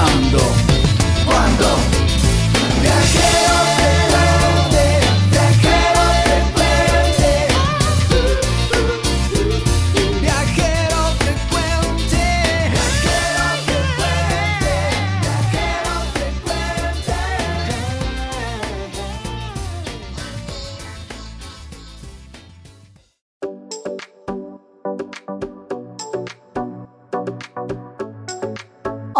Ahora,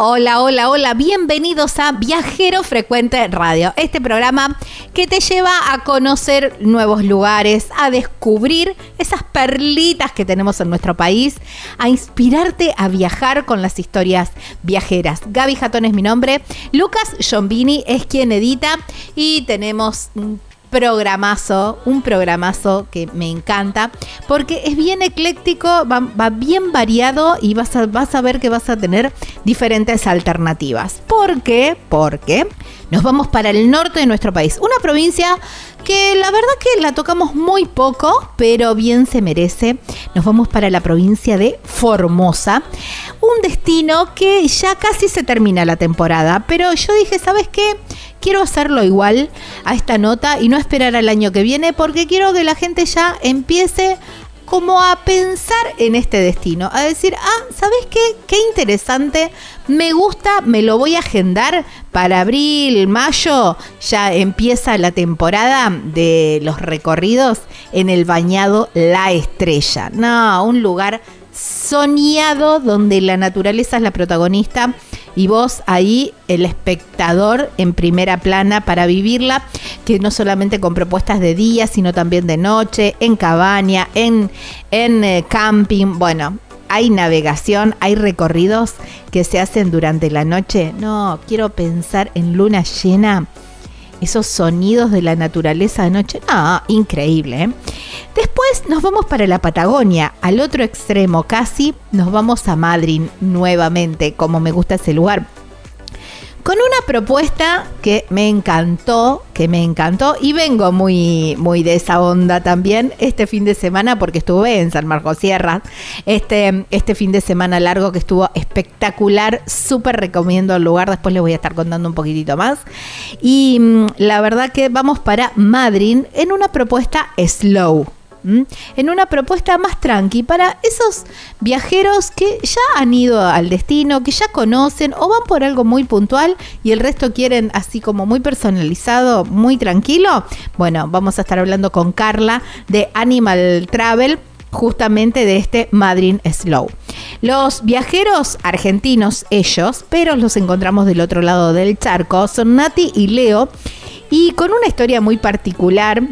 Hola, hola, hola, bienvenidos a Viajero Frecuente Radio, este programa que te lleva a conocer nuevos lugares, a descubrir esas perlitas que tenemos en nuestro país, a inspirarte a viajar con las historias viajeras. Gaby Jatón es mi nombre, Lucas Giombini es quien edita y tenemos programazo, un programazo que me encanta, porque es bien ecléctico, va, bien variado y vas a, vas a ver que vas a tener diferentes alternativas. ¿Por qué? Porque nos vamos para el norte de nuestro país, una provincia que la verdad que la tocamos muy poco, pero bien se merece. Nos vamos para la provincia de Formosa, un destino que ya casi se termina la temporada, pero yo dije, ¿sabes qué? Quiero hacerlo igual a esta nota y no esperar al año que viene porque quiero que la gente ya empiece como a pensar en este destino, a decir, ah, ¿sabes qué? Qué interesante, me gusta, me lo voy a agendar para abril, mayo, ya empieza la temporada de los recorridos en el bañado La Estrella. No, un lugar soñado donde la naturaleza es la protagonista y vos ahí el espectador en primera plana para vivirla, que no solamente con propuestas de día, sino también de noche, en cabaña, en, en eh, camping, bueno. Hay navegación, hay recorridos que se hacen durante la noche. No, quiero pensar en luna llena esos sonidos de la naturaleza de noche. No, increíble. ¿eh? Después nos vamos para la Patagonia, al otro extremo casi, nos vamos a Madrid nuevamente, como me gusta ese lugar. Con una propuesta que me encantó, que me encantó, y vengo muy, muy de esa onda también este fin de semana, porque estuve en San Marcos Sierra, este, este fin de semana largo que estuvo espectacular, súper recomiendo el lugar, después les voy a estar contando un poquitito más. Y mm, la verdad que vamos para Madrid en una propuesta slow. En una propuesta más tranqui para esos viajeros que ya han ido al destino, que ya conocen o van por algo muy puntual y el resto quieren así como muy personalizado, muy tranquilo. Bueno, vamos a estar hablando con Carla de Animal Travel justamente de este Madrid Slow. Los viajeros argentinos, ellos, pero los encontramos del otro lado del charco, son Nati y Leo, y con una historia muy particular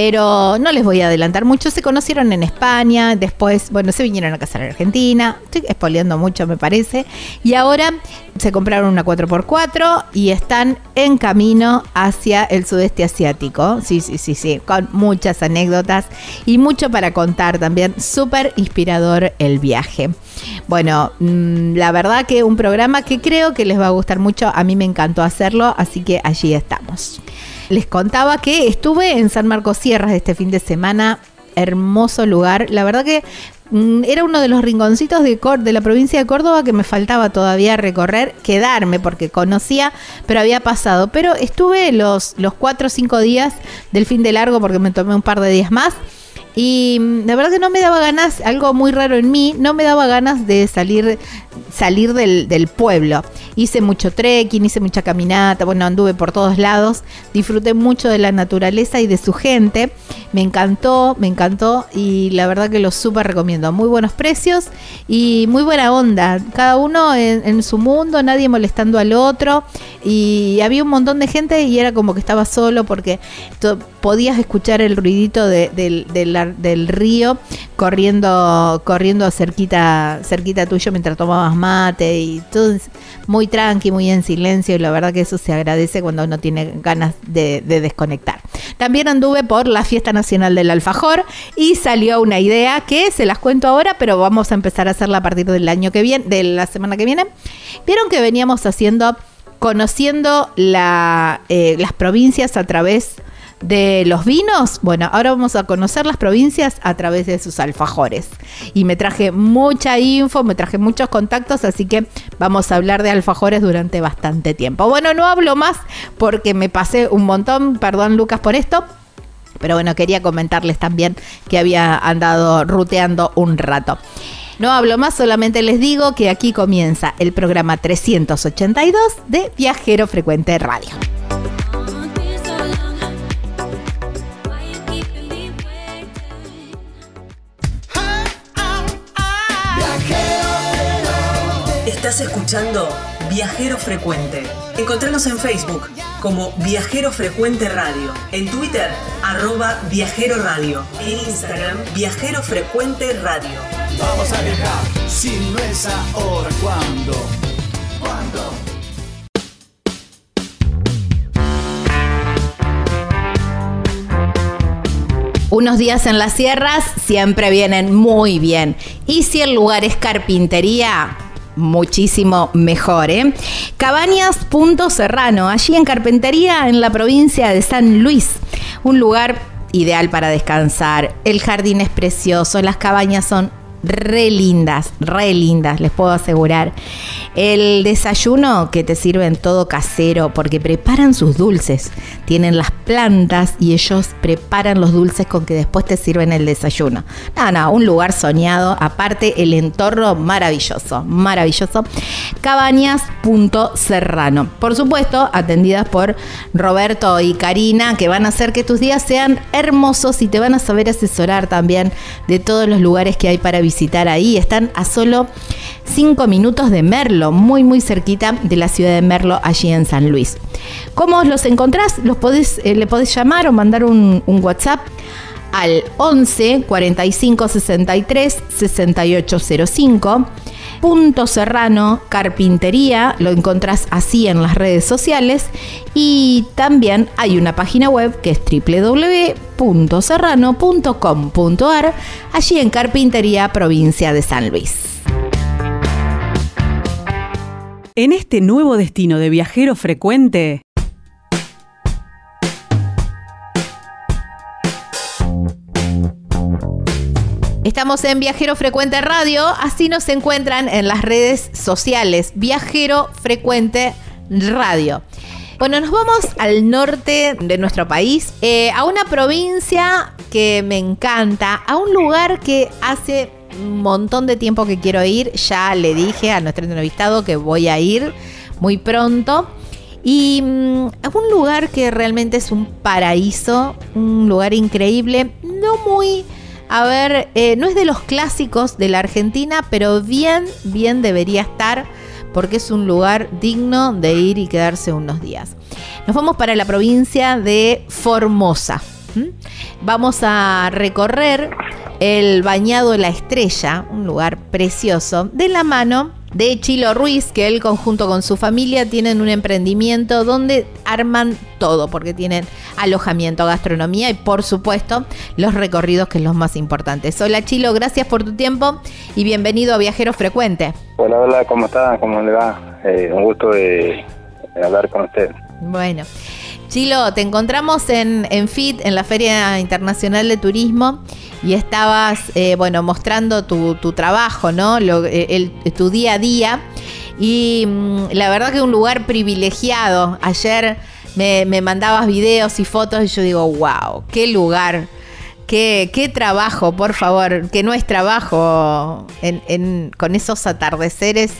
pero no les voy a adelantar mucho. Se conocieron en España, después, bueno, se vinieron a casar en Argentina. Estoy espoleando mucho, me parece. Y ahora se compraron una 4x4 y están en camino hacia el sudeste asiático. Sí, sí, sí, sí, con muchas anécdotas y mucho para contar también. Súper inspirador el viaje. Bueno, mm, la verdad que un programa que creo que les va a gustar mucho. A mí me encantó hacerlo, así que allí estamos. Les contaba que estuve en San Marcos Sierras este fin de semana. Hermoso lugar. La verdad que mm, era uno de los rinconcitos de, de la provincia de Córdoba que me faltaba todavía recorrer, quedarme porque conocía, pero había pasado. Pero estuve los, los cuatro o cinco días del fin de largo porque me tomé un par de días más. Y mm, la verdad que no me daba ganas, algo muy raro en mí, no me daba ganas de salir salir del, pueblo. Hice mucho trekking, hice mucha caminata, bueno, anduve por todos lados, disfruté mucho de la naturaleza y de su gente. Me encantó, me encantó y la verdad que lo súper recomiendo. Muy buenos precios y muy buena onda. Cada uno en, su mundo, nadie molestando al otro. Y había un montón de gente y era como que estaba solo porque podías escuchar el ruidito del, del, río corriendo, corriendo cerquita, cerquita tuyo mientras tomabas mate y todo muy tranqui, muy en silencio y la verdad que eso se agradece cuando uno tiene ganas de, desconectar. También anduve por la fiesta nacional del alfajor y salió una idea que se las cuento ahora, pero vamos a empezar a hacerla a partir del año que viene, de la semana que viene. Vieron que veníamos haciendo, conociendo eh, las provincias a través de los vinos, bueno, ahora vamos a conocer las provincias a través de sus alfajores. Y me traje mucha info, me traje muchos contactos, así que vamos a hablar de alfajores durante bastante tiempo. Bueno, no hablo más porque me pasé un montón, perdón Lucas por esto. Pero bueno, quería comentarles también que había andado ruteando un rato. No hablo más, solamente les digo que aquí comienza el programa 382 de Viajero Frecuente Radio. Estás escuchando Viajero Frecuente. Encontranos en Facebook como Viajero Frecuente Radio, en Twitter arroba Viajero Radio, en Instagram Viajero Frecuente Radio. Vamos a viajar, si no es ahora, ¿cuándo? ¿Cuándo? Unos días en las sierras siempre vienen muy bien. Y si el lugar es carpintería, muchísimo mejor. ¿eh? Cabañas Punto Serrano, allí en Carpintería, en la provincia de San Luis. Un lugar ideal para descansar. El jardín es precioso, las cabañas son re lindas, re lindas, les puedo asegurar. El desayuno que te sirven todo casero porque preparan sus dulces. Tienen las plantas y ellos preparan los dulces con que después te sirven el desayuno. No, no, un lugar soñado. Aparte, el entorno maravilloso, maravilloso. Cabañas.serrano. Por supuesto, atendidas por Roberto y Karina, que van a hacer que tus días sean hermosos y te van a saber asesorar también de todos los lugares que hay para visitar ahí. Están a solo 5 minutos de Merlo, muy muy cerquita de la ciudad de Merlo, allí en San Luis. ¿Cómo los encontrás? Los podés, eh, le podés llamar o mandar un, un WhatsApp al 11 45 63 6805. Punto Serrano Carpintería, lo encontrás así en las redes sociales y también hay una página web que es www.serrano.com.ar, allí en Carpintería, provincia de San Luis. En este nuevo destino de viajero frecuente, Estamos en Viajero Frecuente Radio, así nos encuentran en las redes sociales, Viajero Frecuente Radio. Bueno, nos vamos al norte de nuestro país, eh, a una provincia que me encanta, a un lugar que hace un montón de tiempo que quiero ir, ya le dije a nuestro entrevistado que voy a ir muy pronto. Y mm, a un lugar que realmente es un paraíso, un lugar increíble, no muy a ver, eh, no es de los clásicos de la Argentina, pero bien, bien debería estar porque es un lugar digno de ir y quedarse unos días. Nos vamos para la provincia de Formosa. Vamos a recorrer el Bañado de la Estrella, un lugar precioso, de la mano de Chilo Ruiz, que él conjunto con su familia tienen un emprendimiento donde arman todo, porque tienen alojamiento, gastronomía y por supuesto los recorridos, que es lo más importante. Hola Chilo, gracias por tu tiempo y bienvenido a Viajero Frecuente. Hola, hola, ¿cómo está? ¿Cómo le va? Eh, un gusto de, hablar con usted. Bueno. Chilo, te encontramos en, FIT, en la Feria Internacional de Turismo, y estabas, eh, bueno, mostrando tu, trabajo, ¿no? Lo, eh, tu día a día. Y mm, la verdad que un lugar privilegiado. Ayer me, mandabas videos y fotos y yo digo, wow, qué lugar. Qué, qué, trabajo, por favor, que no es trabajo en, con esos atardeceres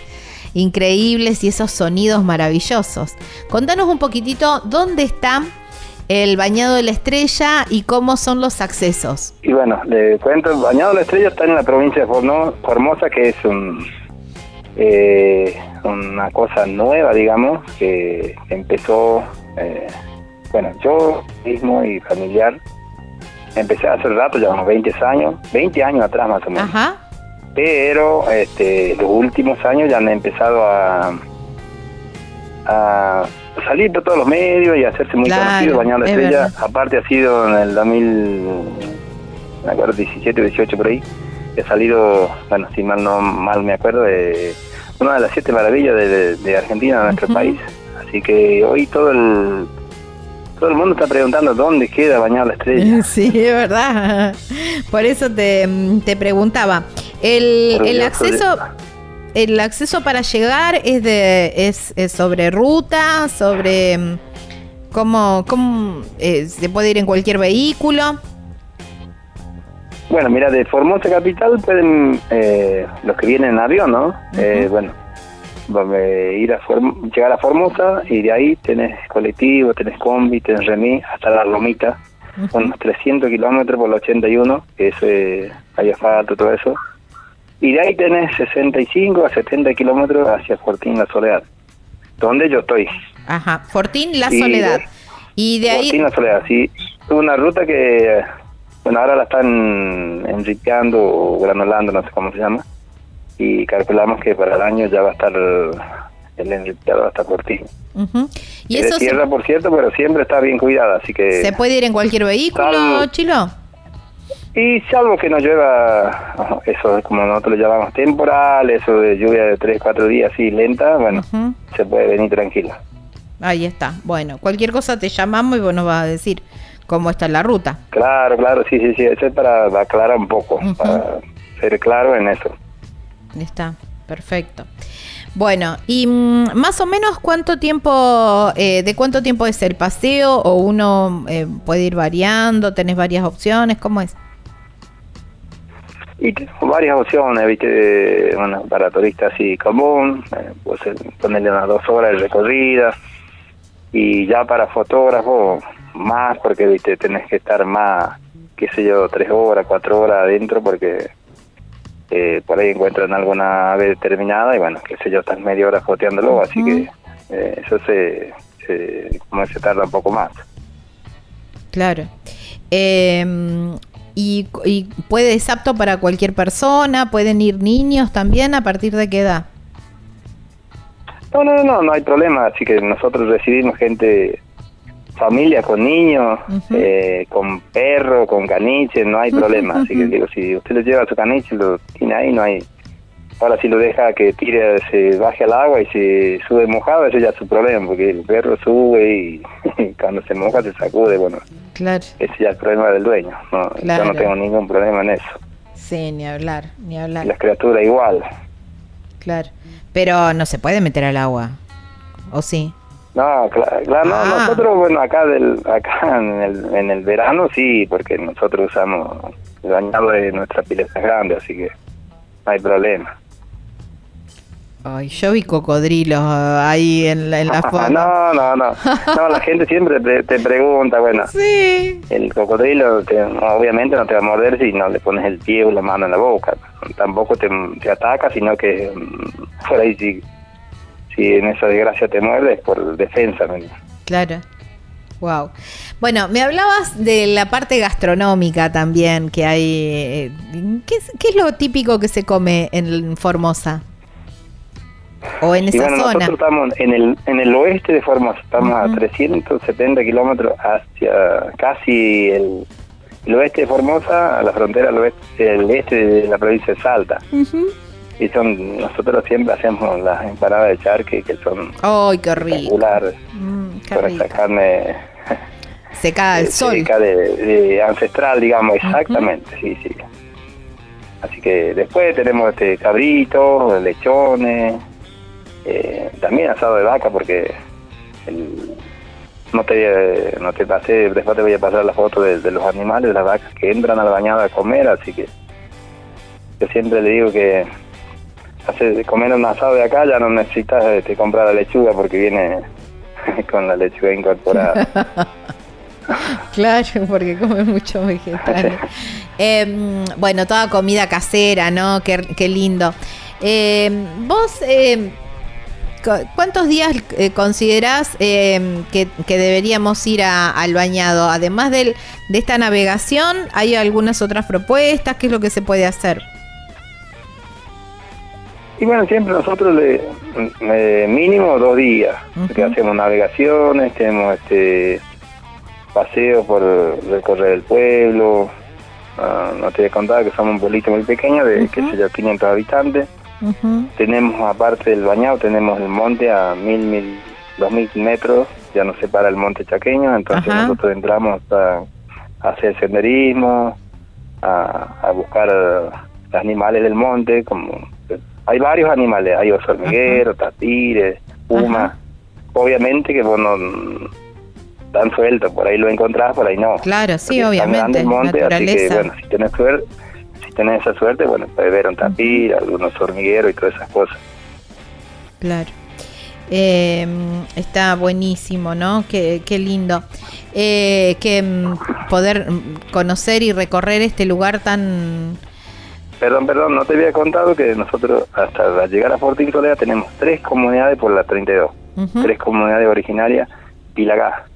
increíbles y esos sonidos maravillosos. Contanos un poquitito dónde están el Bañado de la Estrella y cómo son los accesos. Y bueno, le cuento, el Bañado de la Estrella está en la provincia de Formosa, que es un, eh, una cosa nueva, digamos, que empezó, eh, bueno, yo mismo y familiar, empecé hace rato, ya unos 20 años, 20 años atrás más o menos. Ajá. Pero este, los últimos años ya han empezado a, a salir de todos los medios y hacerse muy conocido, Bañado la Estrella. Aparte ha sido en el 2017 18 por ahí. He salido, bueno, si mal no mal me acuerdo, de una de las siete maravillas de, Argentina, de nuestro país. Así que hoy todo el todo el mundo está preguntando dónde queda Bañado la Estrella. Sí, es verdad. Por eso te, te preguntaba. El, el acceso el acceso para llegar es de es, sobre ruta, sobre mm, cómo, cómo eh, se puede ir en cualquier vehículo. Bueno, mira, de Formosa Capital pueden, eh, los que vienen en avión, ¿no? eh, bueno, ir a llegar a Formosa y de ahí tenés colectivo, tenés combi, tenés remis hasta la Lomita. Son unos 300 kilómetros por la 81, que es, eh, hay asfalto, todo eso y de ahí tenés 65 a 70 kilómetros hacia Fortín La Soledad, donde yo estoy. Ajá, Fortín La Soledad. Y de, ahí... Fortín La Soledad, sí. Una ruta que, bueno, ahora la están enriqueando o granulando, no sé cómo se llama. Y calculamos que para el año ya va a estar el enriqueado hasta Fortín. ¿Y es eso tierra, por cierto, pero siempre está bien cuidada, así que... ¿Se puede ir en cualquier vehículo, Chilo? Y salvo que no llueva, eso es como nosotros lo llamamos temporal, eso de lluvia de 3, 4 días así lenta, bueno, se puede venir tranquila. Ahí está. Bueno, cualquier cosa te llamamos y vos nos vas a decir cómo está la ruta. Claro, claro, sí, sí, sí, eso es para aclarar un poco, para ser claro en eso. Está, perfecto. Bueno, y mm, más o menos cuánto tiempo, eh, de cuánto tiempo es el paseo o uno eh, puede ir variando, tenés varias opciones, ¿cómo es? Y tengo varias opciones, viste, bueno, para turistas así común, pues ponerle unas dos horas de recorrida, y ya para fotógrafos más, porque viste, tenés que estar más, qué sé yo, tres horas, cuatro horas adentro, porque eh, por ahí encuentran alguna ave determinada, y bueno, qué sé yo, están media hora foteándolo, así que eh, eso se, se, como se tarda un poco más. Claro. Eh, y, puede, es apto para cualquier persona, pueden ir niños también, ¿a partir de qué edad? No, no, no, no hay problema, así que nosotros recibimos gente, familia con niños, eh, con perro, con caniche, no hay problema, así que digo, si usted le lleva su caniche, lo tiene ahí, no hay... Ahora si lo deja que tire, se baje al agua y se sube mojado, eso ya es su problema, porque el perro sube y cuando se moja se sacude, bueno, Claro. Ese ya es el problema del dueño. No, Yo no tengo ningún problema en eso. Sí, ni hablar, ni hablar. Y las criaturas igual. Claro. Pero no se puede meter al agua. ¿O sí? No, claro, no, ah. nosotros, bueno, acá del, acá en el, en el verano sí, porque nosotros usamos el bañado de nuestra pileta grande, así que no hay problema. Ay, yo vi cocodrilos ah, ahí en la, en la foto. no, no, no. No, la gente siempre te, te pregunta, bueno, Sí. el cocodrilo te- obviamente no te va a morder si no le pones el pie o la mano en la boca. Tampoco te, te ataca, sino que mm, por ahí si, si en esa desgracia te muerde es por defensa. ¿me entiendes? Claro. Wow. Bueno, me hablabas de la parte gastronómica también que hay. eh, ¿Qué es, qué es lo típico que se come en Formosa? O en Y esa bueno, zona. nosotros estamos en el, en el oeste de Formosa, estamos a 370 kilómetros hacia casi el, el oeste de Formosa, a la frontera al oeste, el este de la provincia de Salta. Y son nosotros siempre hacemos las empanadas de charque que son ¡Ay, qué rico! Mm, qué con esa carne Secada al sol. de, de ancestral, digamos, exactamente, sí, sí. Así que después tenemos este cabritos, lechones, eh, también asado de vaca porque el- no te no te pasé, después te voy a pasar la foto de, de los animales, de las vacas que entran al bañado a comer, así que yo siempre le digo que hacer de comer un asado de acá ya no necesitas este, comprar la lechuga porque viene con la lechuga incorporada. Claro, porque come mucho vegetales. Eh, bueno, toda comida casera, ¿no? Qué, qué lindo. Eh, vos, eh, ¿cuántos días eh, considerás eh, que, que deberíamos ir a- al bañado? Además del, de esta navegación, ¿hay algunas otras propuestas? ¿Qué es lo que se puede hacer? Y bueno, siempre nosotros le eh, mínimo dos días, que Ujú. hacemos navegaciones, tenemos este paseos por recorrer el pueblo. Ah, no te voy a contar que somos un pueblito muy pequeño, de qué sé yo, 500 habitantes. Tenemos, aparte del bañado, tenemos el monte a mil, mil, dos mil metros, ya nos separa el monte chaqueño, entonces Ajá. nosotros entramos a, a hacer senderismo, a, a buscar animales del monte, como hay varios animales, hay oso hormiguero, puma, Ajá. obviamente que vos no tan suelto, por ahí lo encontrás, por ahí no. Claro, sí, obviamente, el monte, así que bueno, si tenés suerte, tenés esa suerte, bueno, puedes ver un tapir, algunos hormigueros y todas esas cosas. Claro. Eh, está buenísimo, ¿no? Qué, qué lindo. Eh, que mm, poder mm, conocer y recorrer este lugar tan... Perdón, perdón, no te había contado que nosotros hasta llegar a Fortín Soledad tenemos tres comunidades por la 32, Ujú. tres comunidades originarias Pilagá.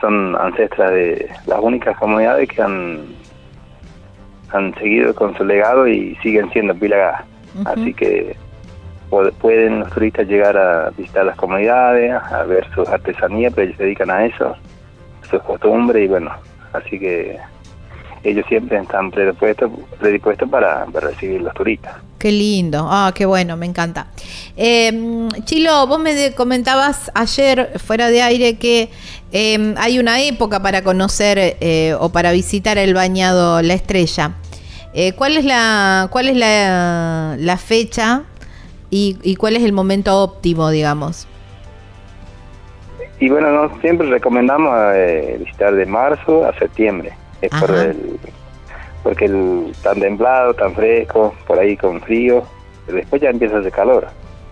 Son ancestras de las únicas comunidades que han han seguido con su legado y siguen siendo Pilagá. Ujú. Así que pu- pueden los turistas llegar a visitar las comunidades, a ver sus artesanías, pero ellos se dedican a eso, sus costumbres y bueno, así que ellos siempre están predispuestos, predispuestos para, para recibir los turistas. Qué lindo. Ah, qué bueno, me encanta. Eh, Chilo, vos me comentabas ayer fuera de aire que eh, hay una época para conocer eh, o para visitar el bañado La Estrella. Eh, ¿Cuál es la cuál es la, la fecha y, y cuál es el momento óptimo, digamos? Y bueno, no, siempre recomendamos eh, visitar de marzo a septiembre, es por el, porque el tan templado, tan fresco, por ahí con frío, después ya empieza a hacer calor.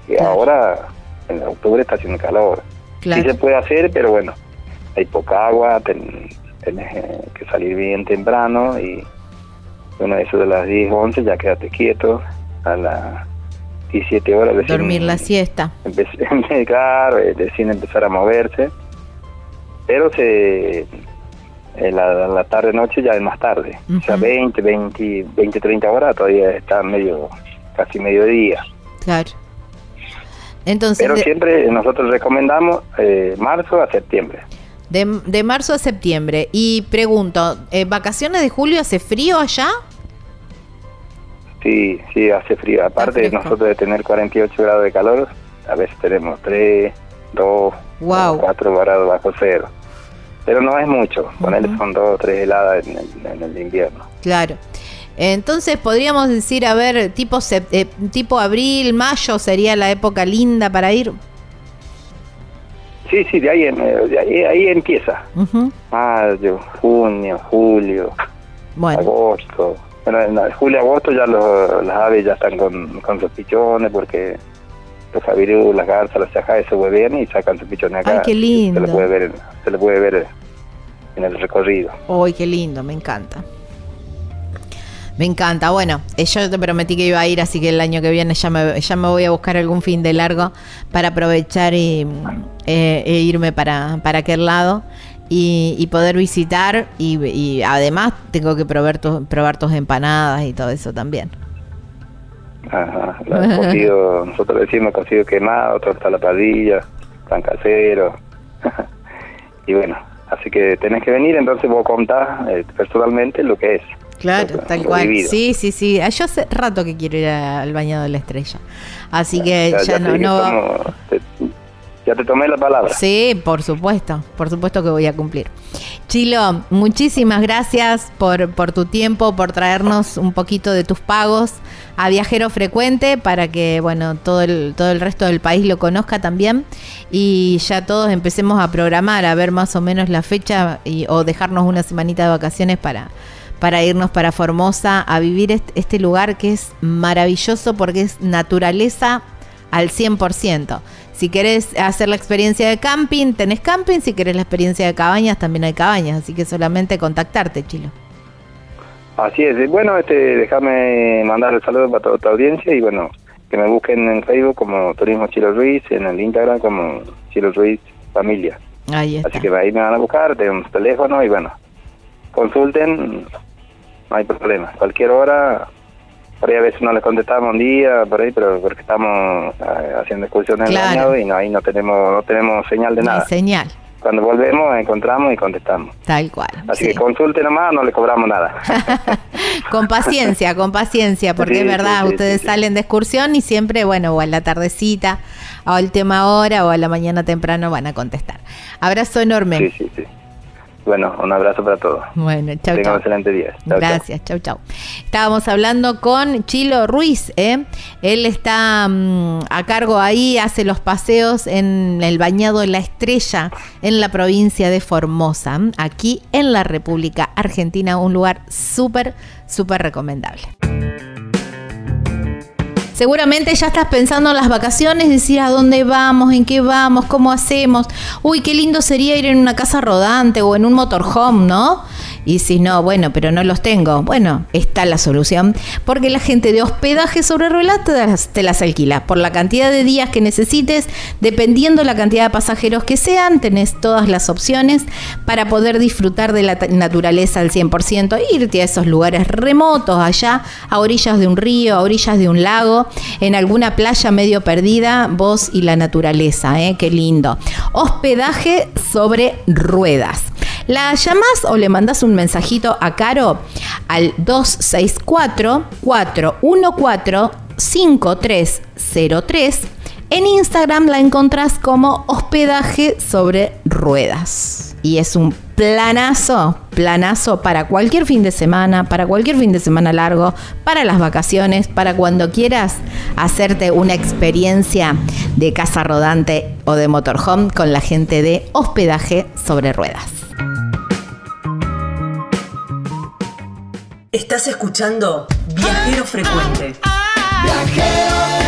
Y Claro. ahora, en octubre está haciendo calor. Claro. Sí se puede hacer, pero bueno, hay poca agua, ten- tenés eh, que salir bien temprano y bueno, eso de las 10, 11 ya quédate quieto, a las 17 horas recién Dormir la siesta. empecé, claro, eh, recién empezar a moverse, pero se en la, la tarde noche ya es más tarde, o sea Ujú. 20, 20, 20, 30 horas todavía está medio, casi mediodía. Claro. Entonces, Pero de, siempre nosotros recomendamos eh, marzo a septiembre. de- de marzo a septiembre. Y pregunto, ¿eh, ¿vacaciones de julio hace frío allá? Sí, sí, hace frío. Aparte fresco. nosotros de tener 48 grados de calor, a veces tenemos 3, 2, Wow. 4 grados bajo cero. Pero no es mucho, ponerle Ujú. son 2 o 3 heladas en el, en el invierno. Claro. Entonces podríamos decir, a ver, tipo, eh, tipo abril, mayo sería la época linda para ir. Sí, sí, de ahí, em- eh, de ahí, ahí empieza. Ujú. Mayo, junio, julio, Bueno, agosto. Bueno, en julio, agosto ya los, las aves ya están con, con sus pichones porque los javirú, las garzas, las chajas se huevean y sacan su pichón acá. Ay, qué lindo. Se le puede ver, se le puede ver en el recorrido. Uy, qué lindo, me encanta. Me encanta. Bueno, eh, yo te prometí que iba a ir, así que el año que viene ya me, ya me voy a buscar algún fin de largo para aprovechar y eh, e irme para, para aquel lado y, y poder visitar. Y, y además tengo que probar, tu- probar tus empanadas y todo eso también. Ajá, la- cocido, nosotros decimos cocido quemado, torta a la padilla, pan casero. y bueno, así que tenés que venir, entonces vos contás eh, personalmente lo que es. Claro, Lo- tal lo cual. vivido. Sí, sí, sí. Ah, Yo hace rato que quiero ir al bañado de la estrella. Así que ya, no, te- ya te tomé la palabra. Sí, por supuesto, por supuesto que voy a cumplir. Chilo, muchísimas gracias por, por tu tiempo, por traernos un poquito de tus pagos a Viajero Frecuente para que, bueno, todo el, todo el resto del país lo conozca también y ya todos empecemos a programar, a ver más o menos la fecha y, o dejarnos una semanita de vacaciones para, para irnos para Formosa a vivir este, este lugar que es maravilloso porque es naturaleza al 100%. Si querés hacer la experiencia de camping, tenés camping. Si querés la experiencia de cabañas, también hay cabañas. Así que solamente contactarte, Chilo. Así es. Bueno, este, déjame mandar el saludo para toda tu audiencia y bueno, que me busquen en Facebook como Turismo Chilo Ruiz, en el Instagram como Chilo Ruiz Familia. Ahí está. Así que ahí me van a buscar, tenemos teléfono y bueno, consulten, no hay problema. Cualquier hora, por ahí a veces no les contestamos un día, por ahí, pero porque estamos eh, haciendo excursiones en el Claro. y no, ahí no tenemos, no tenemos señal de No nada. señal. Cuando volvemos encontramos y contestamos. Tal cual. Así sí. que consulten nomás, no le cobramos nada. con paciencia, con paciencia, porque Sí, es verdad, sí, ustedes salen de excursión y siempre, bueno, o a la tardecita, o al tema hora, o a la mañana temprano van a contestar. Abrazo enorme. sí, sí, sí. Bueno, un abrazo para todos. Bueno, chau, Tengan excelente día. Chau. Gracias, chau, chau. Estábamos hablando con Chilo Ruiz, ¿eh? Él está mm, a cargo ahí, hace los paseos en el bañado La Estrella, en la provincia de Formosa, aquí en la República Argentina, un lugar súper, súper recomendable. Seguramente ya estás pensando en las vacaciones, decir a dónde vamos, en qué vamos, cómo hacemos. Uy, qué lindo sería ir en una casa rodante o en un motorhome, ¿no? Y si no, bueno, pero no los tengo. Bueno, está la solución. Porque la gente de hospedaje sobre ruedas te las, te las alquila. Por la cantidad de días que necesites, dependiendo la cantidad de pasajeros que sean, tenés todas las opciones para poder disfrutar de la naturaleza al 100%. Irte a esos lugares remotos, allá, a orillas de un río, a orillas de un lago, en alguna playa medio perdida, vos y la naturaleza, ¿eh? Qué lindo. Hospedaje sobre ruedas. La llamás o le mandás un mensajito a Caro al 264 414 5303. En Instagram la encontrás como hospedaje sobre ruedas. Y es un planazo, planazo para cualquier fin de semana, para cualquier fin de semana largo, para las vacaciones, para cuando quieras hacerte una experiencia de casa rodante o de motorhome con la gente de hospedaje sobre ruedas. Estás escuchando Viajero Frecuente. Explorar,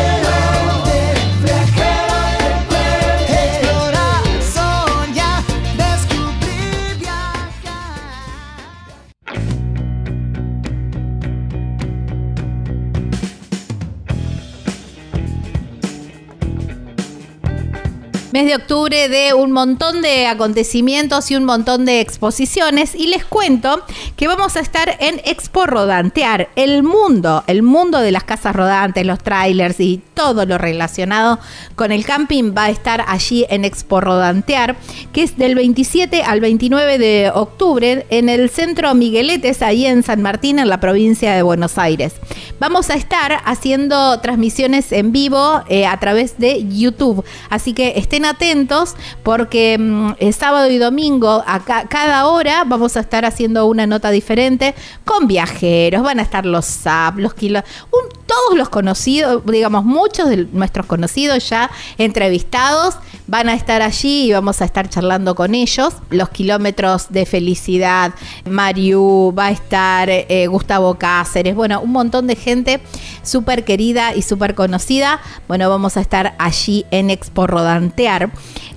Mes de octubre de un montón de acontecimientos y un montón de exposiciones y les cuento que vamos a estar en Expo Rodantear, el mundo, el mundo de las casas rodantes, los trailers y todo lo relacionado con el camping va a estar allí en Expo Rodantear, que es del 27 al 29 de octubre en el centro Migueletes, ahí en San Martín, en la provincia de Buenos Aires. Vamos a estar haciendo transmisiones en vivo eh, a través de YouTube, así que estén atentos porque mm, sábado y domingo a ca- cada hora vamos a estar haciendo una nota diferente con viajeros, van a estar los SAP, los kilos, todos los conocidos, digamos muchos de nuestros conocidos ya entrevistados van a estar allí y vamos a estar charlando con ellos. Los kilómetros de felicidad, Mariu, va a estar eh, Gustavo Cáceres, bueno, un montón de gente súper querida y súper conocida. Bueno, vamos a estar allí en Expo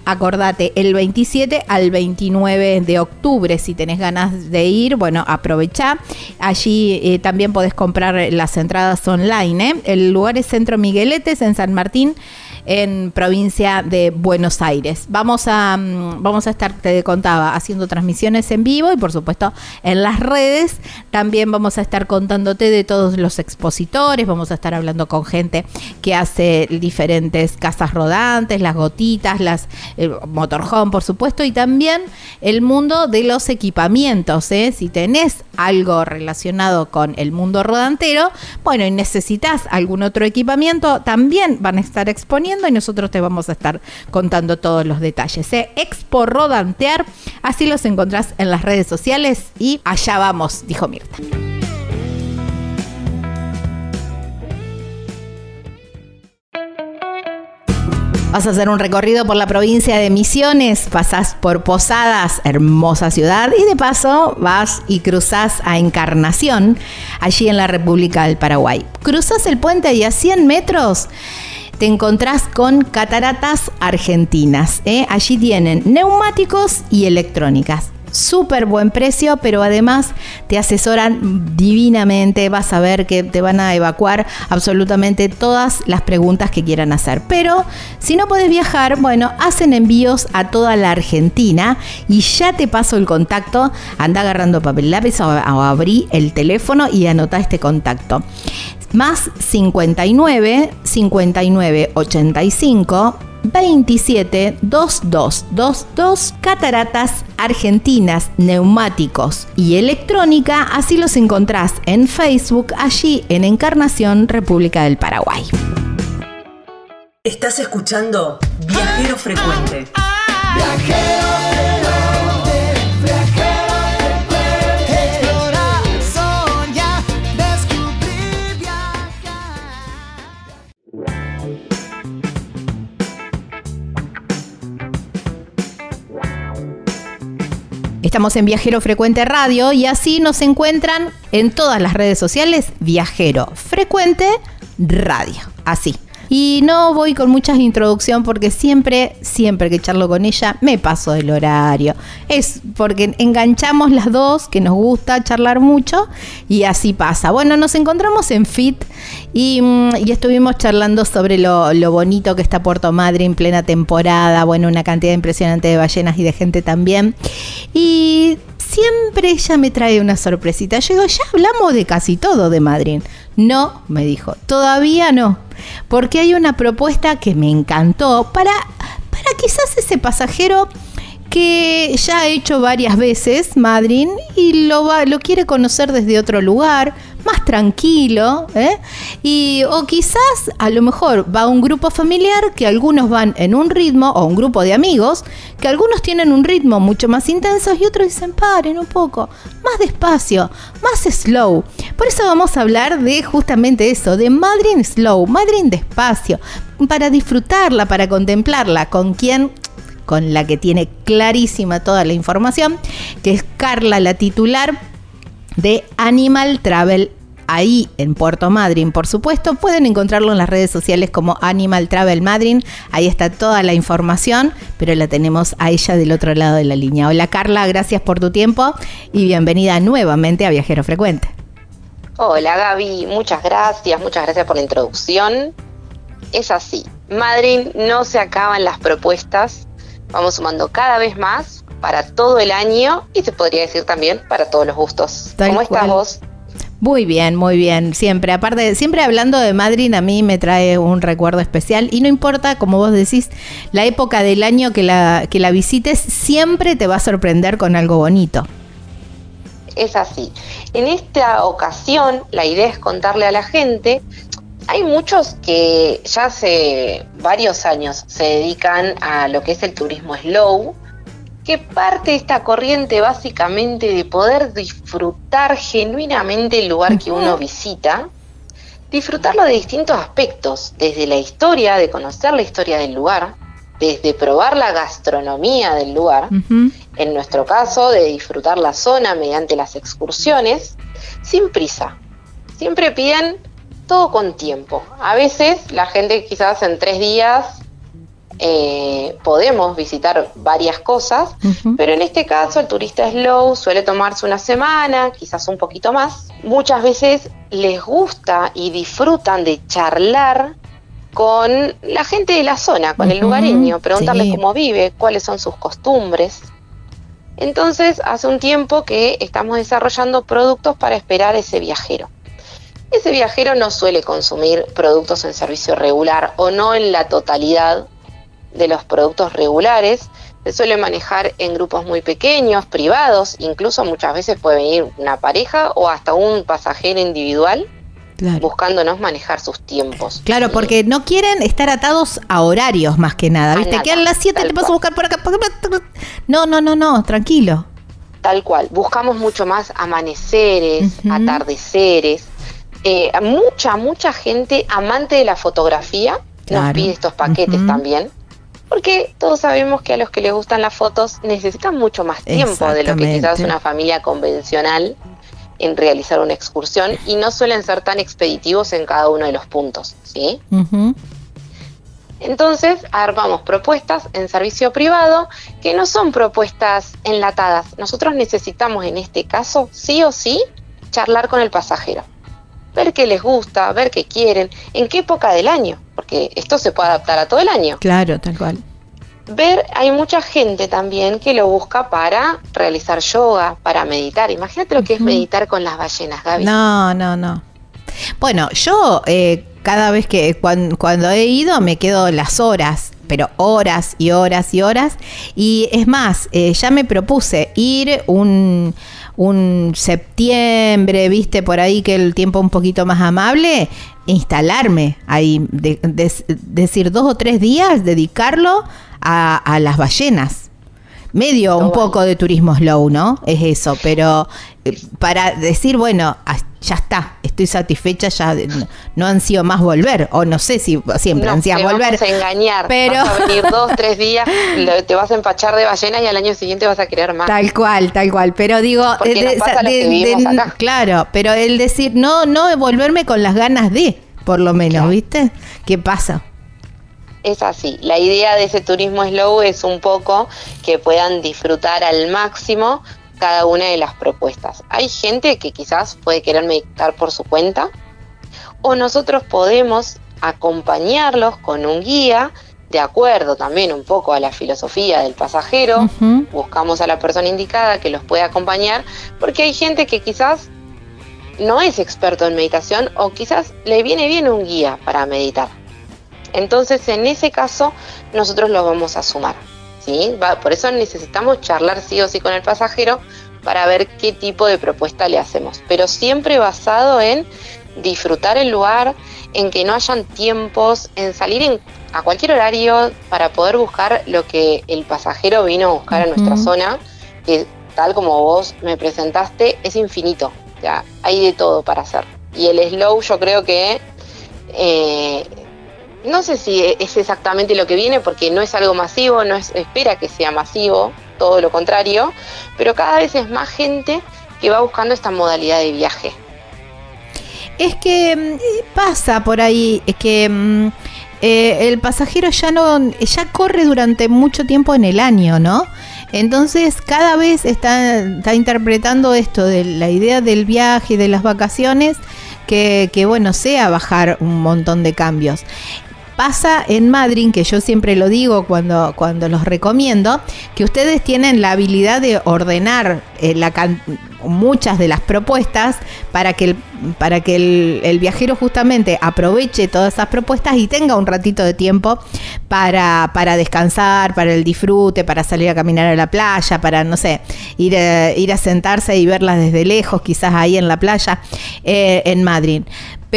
Acordate, el 27 al 29 de octubre, si tenés ganas de ir, bueno, aprovecha. Allí eh, también podés comprar las entradas online. ¿eh? El lugar es Centro Migueletes en San Martín en provincia de Buenos Aires. Vamos a, mm, vamos a estar, te contaba, haciendo transmisiones en vivo y por supuesto en las redes. También vamos a estar contándote de todos los expositores, vamos a estar hablando con gente que hace diferentes casas rodantes, las gotitas, las eh, motorhome, por supuesto, y también el mundo de los equipamientos. ¿eh? Si tenés algo relacionado con el mundo rodantero, bueno, y necesitas algún otro equipamiento, también van a estar exponiendo y nosotros te vamos a estar contando todos los detalles. ¿eh? Expo Rodantear, así los encontrás en las redes sociales y allá vamos, dijo Mirta. Vas a hacer un recorrido por la provincia de Misiones, pasás por Posadas, hermosa ciudad, y de paso vas y cruzás a Encarnación, allí en la República del Paraguay. Cruzás el puente y a 100 metros te encontrás con cataratas argentinas. ¿eh? Allí tienen neumáticos y electrónicas. Súper buen precio, pero además te asesoran divinamente. Vas a ver que te van a evacuar absolutamente todas las preguntas que quieran hacer. Pero si no puedes viajar, bueno, hacen envíos a toda la Argentina y ya te paso el contacto. Anda agarrando papel lápiz o abrí el teléfono y anota este contacto más 59 59 85 27 22 22 cataratas argentinas, neumáticos y electrónica, así los encontrás en Facebook, allí en Encarnación, República del Paraguay. Estás escuchando Viajero Frecuente. Explorar, Estamos en Viajero Frecuente Radio y así nos encuentran en todas las redes sociales Viajero Frecuente Radio. Así. Y no voy con mucha introducción porque siempre, siempre que charlo con ella me paso del horario. Es porque enganchamos las dos, que nos gusta charlar mucho y así pasa. Bueno, nos encontramos en FIT y, mm, y estuvimos charlando sobre lo, lo bonito que está Puerto Madre en plena temporada. Bueno, una cantidad impresionante de ballenas y de gente también. Y siempre ella me trae una sorpresita. Yo digo, ya hablamos de casi todo de Madrid. No, me dijo, todavía no. Porque hay una propuesta que me encantó para, para quizás ese pasajero que ya ha hecho varias veces Madrid y lo, va, lo quiere conocer desde otro lugar, más tranquilo, ¿eh? y o quizás a lo mejor va un grupo familiar que algunos van en un ritmo o un grupo de amigos que algunos tienen un ritmo mucho más intenso y otros dicen paren un poco, más despacio, más slow. Por eso vamos a hablar de justamente eso, de Madrid slow, Madrid despacio, para disfrutarla, para contemplarla, con quien con la que tiene clarísima toda la información, que es Carla, la titular de Animal Travel. Ahí en Puerto Madryn, por supuesto, pueden encontrarlo en las redes sociales como Animal Travel Madryn. Ahí está toda la información, pero la tenemos a ella del otro lado de la línea. Hola Carla, gracias por tu tiempo y bienvenida nuevamente a Viajero Frecuente. Hola Gaby, muchas gracias, muchas gracias por la introducción. Es así, Madrid no se acaban las propuestas, vamos sumando cada vez más para todo el año y se podría decir también para todos los gustos. Tal ¿Cómo estás cual. vos? Muy bien, muy bien. Siempre, aparte, siempre hablando de Madrid, a mí me trae un recuerdo especial. Y no importa, como vos decís, la época del año que la, que la visites, siempre te va a sorprender con algo bonito. Es así. En esta ocasión, la idea es contarle a la gente, hay muchos que ya hace varios años se dedican a lo que es el turismo slow, que parte de esta corriente básicamente de poder disfrutar genuinamente el lugar que uno visita, disfrutarlo de distintos aspectos, desde la historia, de conocer la historia del lugar, desde probar la gastronomía del lugar, en nuestro caso de disfrutar la zona mediante las excursiones, sin prisa. Siempre piden todo con tiempo. A veces la gente quizás en tres días eh, podemos visitar varias cosas, pero en este caso el turista slow suele tomarse una semana, quizás un poquito más. Muchas veces les gusta y disfrutan de charlar con la gente de la zona, con el lugareño, preguntarle sí. cómo vive, cuáles son sus costumbres. Entonces, hace un tiempo que estamos desarrollando productos para esperar ese viajero. Ese viajero no suele consumir productos en servicio regular o no en la totalidad de los productos regulares. Se suele manejar en grupos muy pequeños, privados, incluso muchas veces puede venir una pareja o hasta un pasajero individual Claro. buscándonos manejar sus tiempos. Claro, porque no quieren estar atados a horarios más que nada. A ¿Viste? nada, Quedan las 7, tal te paso a buscar por acá. No, no, no, no, tranquilo. Tal cual, buscamos mucho más amaneceres, atardeceres. Eh, mucha, mucha gente amante de la fotografía Claro. nos pide estos paquetes también. Porque todos sabemos que a los que les gustan las fotos necesitan mucho más tiempo de lo que quizás una familia convencional en realizar una excursión y no suelen ser tan expeditivos en cada uno de los puntos, ¿sí? Entonces armamos propuestas en servicio privado que no son propuestas enlatadas. Nosotros necesitamos en este caso, sí o sí, charlar con el pasajero. Ver qué les gusta, ver qué quieren, en qué época del año, porque esto se puede adaptar a todo el año. Claro, tal cual. Ver, hay mucha gente también que lo busca para realizar yoga, para meditar. Imagínate lo que es meditar con las ballenas, Gaby. No, no, no. Bueno, yo eh, cada vez que cuan- cuando he ido me quedo las horas, pero horas y horas y horas. Y es más, eh, ya me propuse ir un, un septiembre, viste, por ahí que el tiempo un poquito más amable, instalarme ahí, de- de- decir dos o tres días, dedicarlo a las ballenas. Medio un poco de turismo slow, ¿no? Es eso, pero eh, para decir, bueno, ya está, estoy satisfecha, ya no, no ansío más volver, o no sé si siempre No, ansías volver. vamos a engañar. pero- Vas a venir dos, tres días, te vas a empachar de ballenas y al año siguiente vas a querer más. Tal cual, tal cual. Pero digo, Porque nos pasa lo que vivimos acá. claro, pero el decir, no, no volverme con las ganas de, por lo menos, Claro. ¿viste? ¿Qué pasa? Es así. La idea de ese turismo slow es un poco que puedan disfrutar al máximo cada una de las propuestas. Hay gente que quizás puede querer meditar por su cuenta o nosotros podemos acompañarlos con un guía de acuerdo también un poco a la filosofía del pasajero. Buscamos a la persona indicada que los pueda acompañar porque hay gente que quizás no es experto en meditación o quizás le viene bien un guía para meditar. Entonces, en ese caso, nosotros lo vamos a sumar. ¿sí? Va- por eso necesitamos charlar sí o sí con el pasajero para ver qué tipo de propuesta le hacemos. Pero siempre basado en disfrutar el lugar, en que no hayan tiempos, en salir en- a cualquier horario para poder buscar lo que el pasajero vino a buscar a nuestra zona, que tal como vos me presentaste, es infinito. O sea, hay de todo para hacer. Y el slow yo creo que eh, no sé si es exactamente lo que viene porque no es algo masivo, no es, espera que sea masivo, todo lo contrario, pero cada vez es más gente que va buscando esta modalidad de viaje. Es que mm, pasa por ahí es que mm, eh, el pasajero ya no ya corre durante mucho tiempo en el año, ¿no? Entonces cada vez está, está interpretando esto de la idea del viaje y de las vacaciones que, que bueno sea bajar un montón de cambios. Pasa en Madrid, que yo siempre lo digo cuando, cuando los recomiendo, que ustedes tienen la habilidad de ordenar eh, muchas de las propuestas para que, el, para que el viajero justamente aproveche todas esas propuestas y tenga un ratito de tiempo para, para descansar, para el disfrute, para salir a caminar a la playa, para, no sé, ir a, ir a sentarse y verlas desde lejos, quizás ahí en la playa, eh, en Madrid.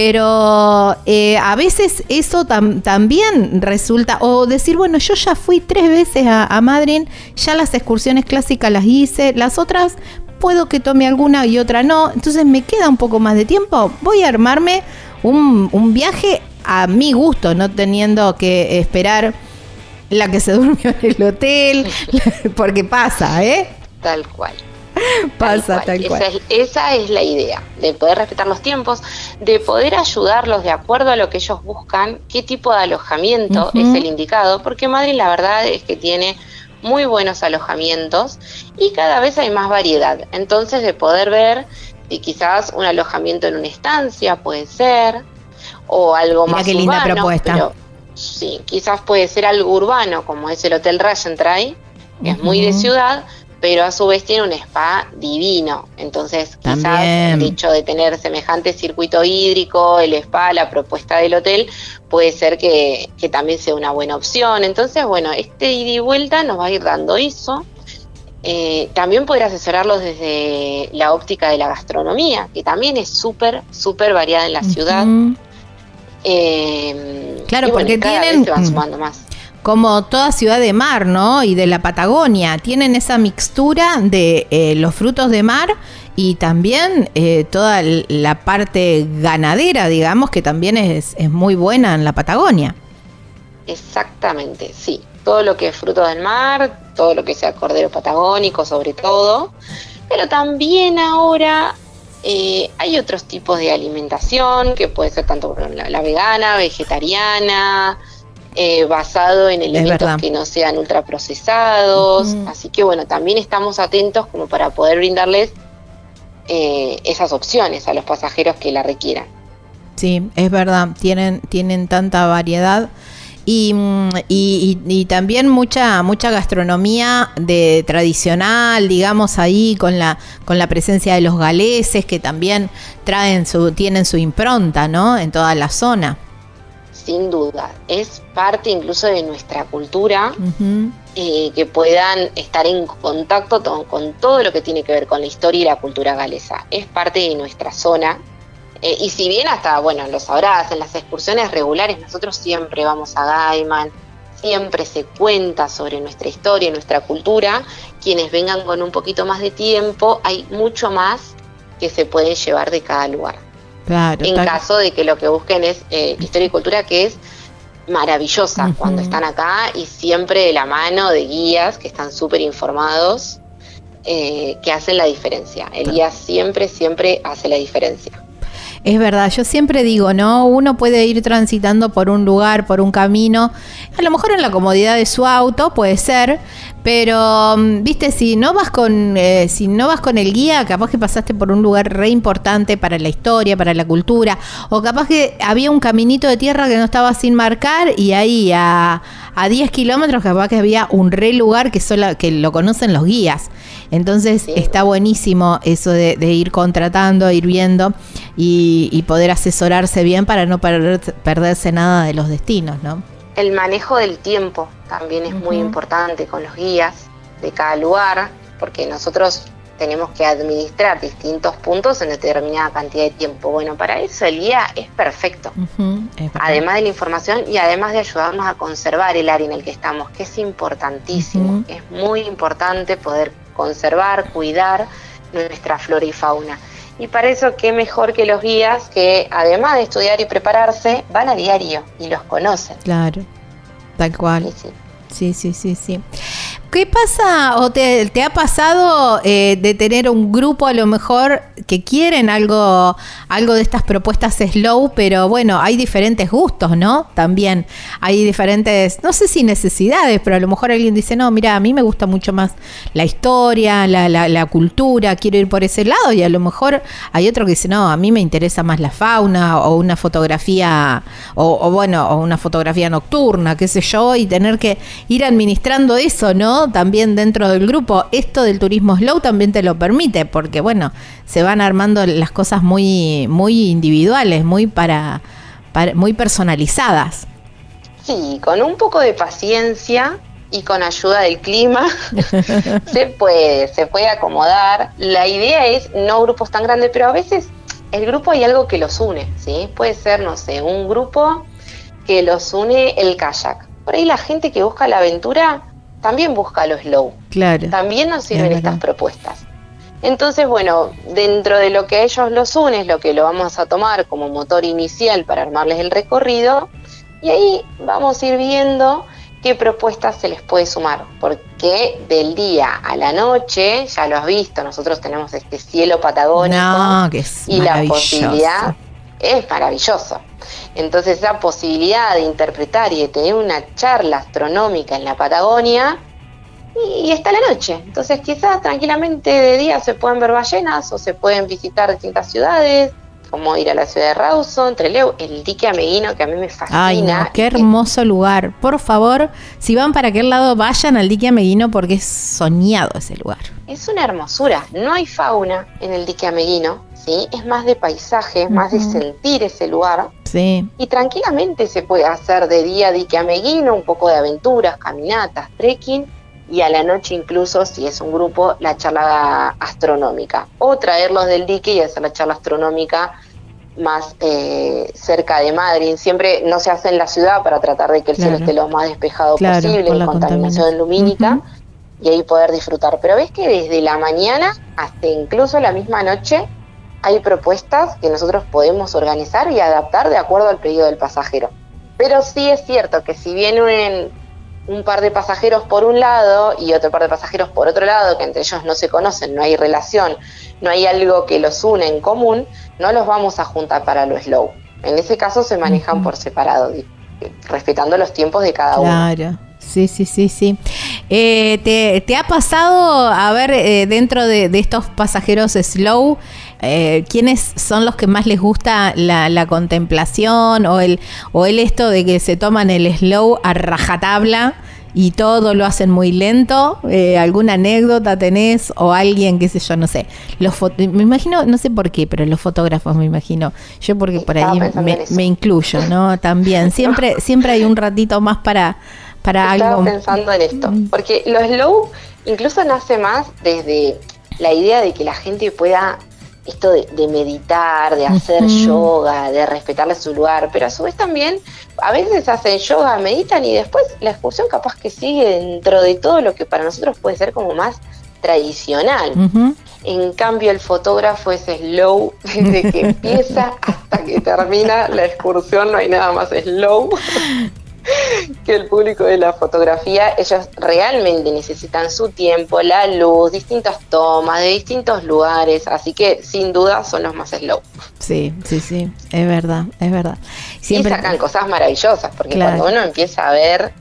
Pero eh, a veces eso tam- también resulta, o decir, bueno, yo ya fui tres veces a, a Madrid, ya las excursiones clásicas las hice, las otras puedo que tome alguna y otra no, entonces me queda un poco más de tiempo, voy a armarme un, un viaje a mi gusto, no teniendo que esperar la que se durmió en el hotel, porque pasa, ¿eh? Tal cual. Pasa Tal tal cual. Esa, es, esa es la idea, de poder respetar los tiempos, de poder ayudarlos de acuerdo a lo que ellos buscan, qué tipo de alojamiento es el indicado, porque Madrid la verdad es que tiene muy buenos alojamientos y cada vez hay más variedad. Entonces de poder ver si quizás un alojamiento en una estancia puede ser, o algo más qué linda urbano, propuesta. pero sí, quizás puede ser algo urbano, como es el Hotel Regentry, que es muy de ciudad, pero a su vez tiene un spa divino. Entonces, quizás el hecho de tener semejante circuito hídrico, el spa, la propuesta del hotel, puede ser que, que también sea una buena opción. Entonces, bueno, este ida y vuelta nos va a ir dando eso. Eh, también poder asesorarlos desde la óptica de la gastronomía, que también es súper, súper variada en la ciudad. Ujú. Eh, Claro, bueno, porque cada tienen- vez se van mm. sumando más. Como toda ciudad de mar, ¿no? Y de la Patagonia, tienen esa mixtura de eh, los frutos de mar y también eh, toda la parte ganadera, digamos, que también es, muy buena en la Patagonia. Exactamente, sí. Todo lo que es fruto del mar, todo lo que sea cordero patagónico sobre todo, pero también ahora eh, hay otros tipos de alimentación que puede ser tanto la vegana, vegetariana, eh, basado en elementos que no sean ultraprocesados. Ujú. Así que bueno, también estamos atentos como para poder brindarles eh, esas opciones a los pasajeros que la requieran. Sí, es verdad, tienen, tienen tanta variedad. Y, mm, y- y- y también mucha mucha gastronomía de tradicional, digamos ahí con la con la presencia de los galeses que también traen su tienen su impronta, ¿no? En toda la zona. Sin duda, es parte incluso de nuestra cultura. Eh, que puedan estar en contacto to- con todo lo que tiene que ver con la historia y la cultura galesa. Es parte de nuestra zona. eh, y si bien hasta, bueno, lo sabrás, en las excursiones regulares nosotros siempre vamos a Gaiman, siempre se cuenta sobre nuestra historia y nuestra cultura. Quienes vengan con un poquito más de tiempo, hay mucho más que se pueden llevar de cada lugar. Claro. En caso de que lo que busquen es eh, historia y cultura, que es maravillosa cuando están acá y siempre de la mano de guías que están súper informados, eh, que hacen la diferencia. El guía siempre, siempre hace la diferencia. Es verdad, yo siempre digo, ¿no? Uno puede ir transitando por un lugar, por un camino, a lo mejor en la comodidad de su auto, puede ser, pero mm, viste, si no vas con, eh, si no vas con el guía, capaz que pasaste por un lugar re importante para la historia, para la cultura, o capaz que había un caminito de tierra que no estaba sin marcar y ahí a, a 10 kilómetros capaz que había un re lugar que solo, que lo conocen los guías. Entonces Sí. está buenísimo eso de, de ir contratando, ir viendo y, y poder asesorarse bien para no perder- perderse nada de los destinos, ¿no? El manejo del tiempo también es muy importante con los guías de cada lugar, porque nosotros tenemos que administrar distintos puntos en determinada cantidad de tiempo. Bueno, para eso el guía es perfecto. Es además de la información y además de ayudarnos a conservar el área en el que estamos, que es importantísimo. Es muy importante poder conservar, cuidar nuestra flora y fauna. Y para eso, qué mejor que los guías que, además de estudiar y prepararse, van a diario y los conocen. Claro, tal cual. Sí. Sí, sí, sí, sí. ¿Qué pasa o te, ha pasado eh, de tener un grupo a lo mejor que quieren algo, algo de estas propuestas slow, pero bueno, hay diferentes gustos, ¿no? También hay diferentes, no sé si necesidades, pero a lo mejor alguien dice, no, mira, a mí me gusta mucho más la historia, la, la, la cultura, quiero ir por ese lado, y a lo mejor hay otro que dice, no, a mí me interesa más la fauna o una fotografía, o, o bueno, o una fotografía nocturna, qué sé yo, y tener que ir administrando eso, ¿no? También dentro del grupo. Esto del turismo slow también te lo permite, porque bueno, se van armando las cosas muy, muy individuales, muy para, para- muy personalizadas. Sí, con un poco de paciencia y con ayuda del clima se puede, se puede acomodar. La idea es no grupos tan grandes, pero a veces el grupo hay algo que los une, ¿sí? Puede ser, no sé, un grupo que los une el kayak. Por ahí la gente que busca la aventura también busca lo slow. Claro. También nos sirven estas propuestas. Entonces, bueno, dentro de lo que a ellos los une es lo que lo vamos a tomar como motor inicial para armarles el recorrido y ahí vamos a ir viendo qué propuestas se les puede sumar, porque del día a la noche, ya lo has visto, nosotros tenemos este cielo patagónico No, que es y la posibilidad es maravilloso. Entonces esa posibilidad de interpretar y de tener una charla astronómica en la Patagonia y, y está la noche. Entonces quizás tranquilamente de día se pueden ver ballenas o se pueden visitar distintas ciudades, como ir a la ciudad de Rawson, Trelew, el dique Ameguino que a mí me fascina. Ay, no, qué hermoso lugar. Por favor, si van para aquel lado, vayan al dique Ameguino porque es soñado ese lugar. Es una hermosura. No hay fauna en el dique Ameguino, ¿sí? Es más de paisaje, más de sentir ese lugar. Sí, Y tranquilamente se puede hacer de día dique ameguino, un poco de aventuras, caminatas, trekking y a la noche incluso, si es un grupo, la charla astronómica. O traerlos del dique y hacer la charla astronómica más eh, cerca de Madrid. Siempre no se hace en la ciudad para tratar de que el cielo esté lo más despejado Claro, posible, de la contaminación contaminación. lumínica. Y ahí poder disfrutar. Pero ves que desde la mañana hasta incluso la misma noche hay propuestas que nosotros podemos organizar y adaptar de acuerdo al pedido del pasajero. Pero sí es cierto que si vienen un par de pasajeros por un lado y otro par de pasajeros por otro lado, que entre ellos no se conocen, no hay relación, no hay algo que los une en común, no los vamos a juntar para lo slow. En ese caso se manejan por separado, respetando los tiempos de cada uno. claro. Sí, sí, sí, sí. Eh, ¿te, te ha pasado a ver eh, dentro de, de estos pasajeros slow, eh, quiénes son los que más les gusta la, la contemplación o el, o el esto de que se toman el slow a rajatabla y todo lo hacen muy lento? Eh, ¿Alguna anécdota tenés o alguien, qué sé yo, no sé? Los me imagino, no sé por qué, pero los fotógrafos me imagino. Yo porque por ahí me, me incluyo, ¿no? También. Siempre, siempre hay un ratito más para, para Estaba algo. pensando en esto, porque lo slow incluso nace más desde la idea de que la gente pueda esto de, de meditar, de hacer yoga, de respetarle su lugar, pero a su vez también a veces hacen yoga, meditan y después la excursión capaz que sigue dentro de todo lo que para nosotros puede ser como más tradicional. En cambio, el fotógrafo es slow desde que empieza hasta que termina la excursión. No hay nada más slow que el público de la fotografía. Ellos realmente necesitan su tiempo, la luz, distintas tomas de distintos lugares. Así que, sin duda, son los más slow. Sí, sí, sí, es verdad, es verdad. Y sacan cosas maravillosas, porque Claro. cuando uno empieza a ver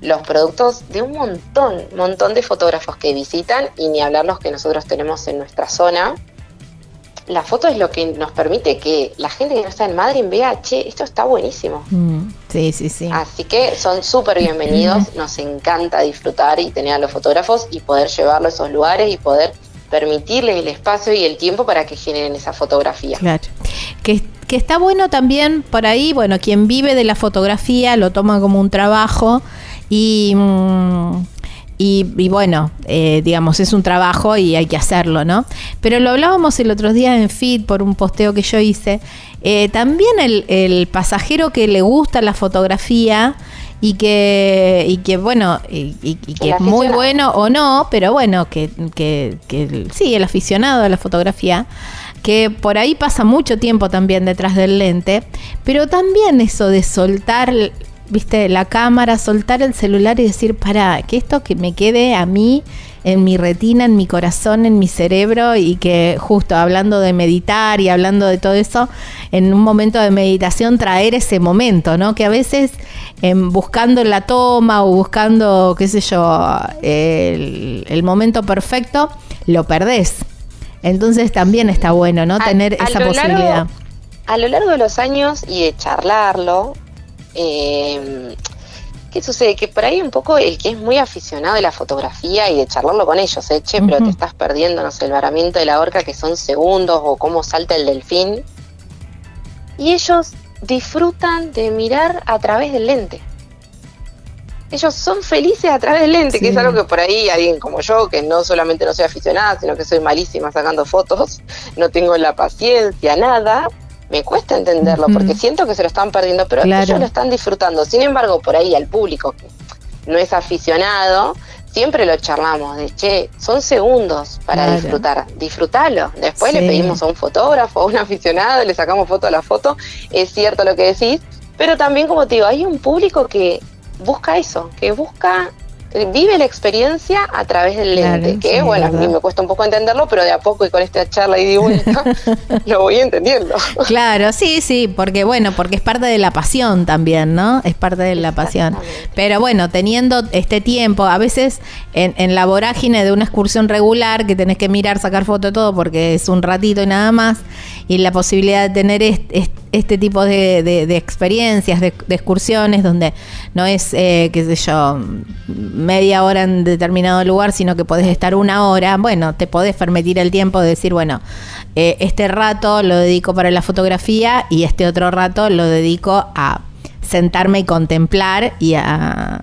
los productos de un montón, montón de fotógrafos que visitan y ni hablar los que nosotros tenemos en nuestra zona, la foto es lo que nos permite que la gente que no está en Madrid vea, che, esto está buenísimo. Mm, sí, sí, sí. Así que son súper bienvenidos, nos encanta disfrutar y tener a los fotógrafos y poder llevarlo a esos lugares y poder permitirles el espacio y el tiempo para que generen esa fotografía. Claro. Que, que está bueno también por ahí, bueno, quien vive de la fotografía lo toma como un trabajo y, mm, y, y bueno, eh, digamos, es un trabajo y hay que hacerlo, ¿no? Pero lo hablábamos el otro día en Feed por un posteo que yo hice. Eh, también el, el pasajero que le gusta la fotografía y que, y que bueno, y, y- y que es muy bueno o no, pero bueno, que, que, que sí, el aficionado a la fotografía, que por ahí pasa mucho tiempo también detrás del lente, pero también eso de soltar, viste, la cámara, soltar el celular y decir, para, que esto que me quede a mí en mi retina, en mi corazón, en mi cerebro y que justo hablando de meditar y hablando de todo eso, en un momento de meditación traer ese momento, ¿no? Que a veces em, buscando la toma o buscando, qué sé yo, el, el momento perfecto, lo perdés. Entonces también está bueno, ¿no? Tener a esa largo- posibilidad. a lo largo de los años y de charlarlo, eh, ¿qué sucede? Que por ahí un poco el que es muy aficionado de la fotografía y de charlarlo con ellos, ¿eh? che, pero te estás perdiendo, no sé, el varamiento de la orca que son segundos o cómo salta el delfín. Y ellos disfrutan de mirar a través del lente. Ellos son felices a través del lente, que es algo que por ahí alguien como yo, que no solamente no soy aficionada, sino que soy malísima sacando fotos, no tengo la paciencia, nada, me cuesta entenderlo, porque siento que se lo están perdiendo, pero Claro. ellos lo están disfrutando. Sin embargo, por ahí al público que no es aficionado, siempre lo charlamos, de che, son segundos para Claro. disfrutar, disfrútalo. Después le pedimos a un fotógrafo, a un aficionado, le sacamos foto a la foto, es cierto lo que decís, pero también como te digo, hay un público que busca eso, que busca vive la experiencia a través del Claro, lente, que sí, bueno, a mí me cuesta un poco entenderlo, pero de a poco y con esta charla y de vuelta lo voy entendiendo. Claro, sí, sí, porque bueno, porque es parte de la pasión también, ¿no? Es parte de la pasión. Pero bueno, teniendo este tiempo, a veces en, en la vorágine de una excursión regular que tenés que mirar, sacar foto, todo, porque es un ratito y nada más, y la posibilidad de tener est- est- este, tipo de, experiencias, de, de excursiones, donde no es, eh, qué sé yo, media hora en determinado lugar, sino que podés estar una hora, bueno, te podés permitir el tiempo de decir, bueno, eh, este rato lo dedico para la fotografía y este otro rato lo dedico a sentarme y contemplar y a,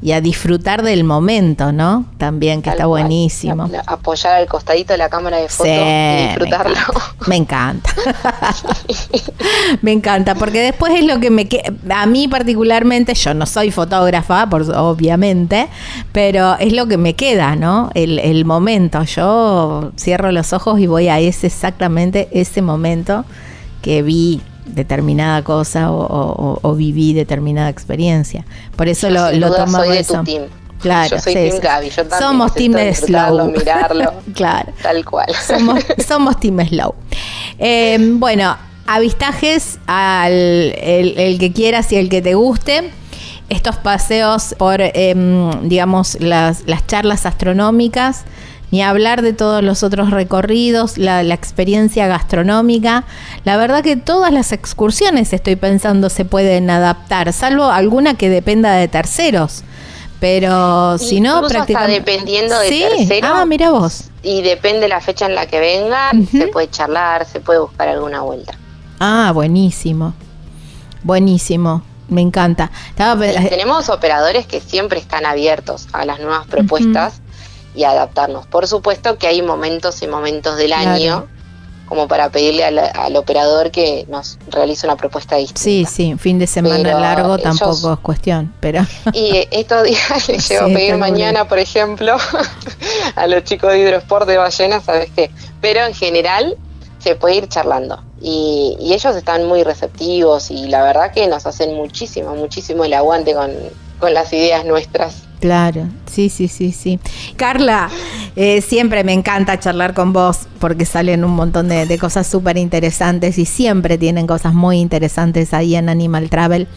y a disfrutar del momento, ¿no? También, que Tal está cual. buenísimo. La- la- apoyar al costadito de la cámara de foto Sí, y me disfrutarlo. encanta, Me encanta. me encanta, porque después es lo que me que a mí particularmente, yo no soy fotógrafa, por, obviamente, pero es lo que me queda, ¿no? El, el momento. Yo cierro los ojos y voy a ese exactamente ese momento que vi determinada cosa o, o- o viví determinada experiencia. Por eso Yo lo, lo soy de eso. tu team. Claro, Yo soy sí, team sí. Gaby, yo también Somos team slow. mirarlo. claro. Tal cual. Somos, somos Team Slow. Eh, bueno, avistajes al el, el que quieras y el que te guste. Estos paseos por, em, digamos, las, las charlas astronómicas, ni hablar de todos los otros recorridos, la, la experiencia gastronómica. La verdad que todas las excursiones, estoy pensando, se pueden adaptar, salvo alguna que dependa de terceros. Pero si no, hasta prácticamente... dependiendo de sí. terceros. Ah, mira vos. Y depende la fecha en la que venga, Ujú. se puede charlar, se puede buscar alguna vuelta. Ah, buenísimo. Buenísimo. Me encanta. Estaba tenemos operadores que siempre están abiertos a las nuevas propuestas y adaptarnos. Por supuesto que hay momentos y momentos del Claro. año como para pedirle al, al operador que nos realice una propuesta distinta. Sí, sí, fin de semana Pero largo ellos- tampoco es cuestión, pero Y estos días les llevo Sí, a pedir mañana, por ejemplo, a los chicos de Hidrosport de Ballena, ¿sabes qué? Pero en general se puede ir charlando. Y, y ellos están muy receptivos y la verdad que nos hacen muchísimo, muchísimo el aguante con, con las ideas nuestras. Claro, sí, sí, sí, sí. Carla, eh, siempre me encanta charlar con vos porque salen un montón de, cosas súper interesantes y siempre tienen cosas muy interesantes ahí en Animal Travel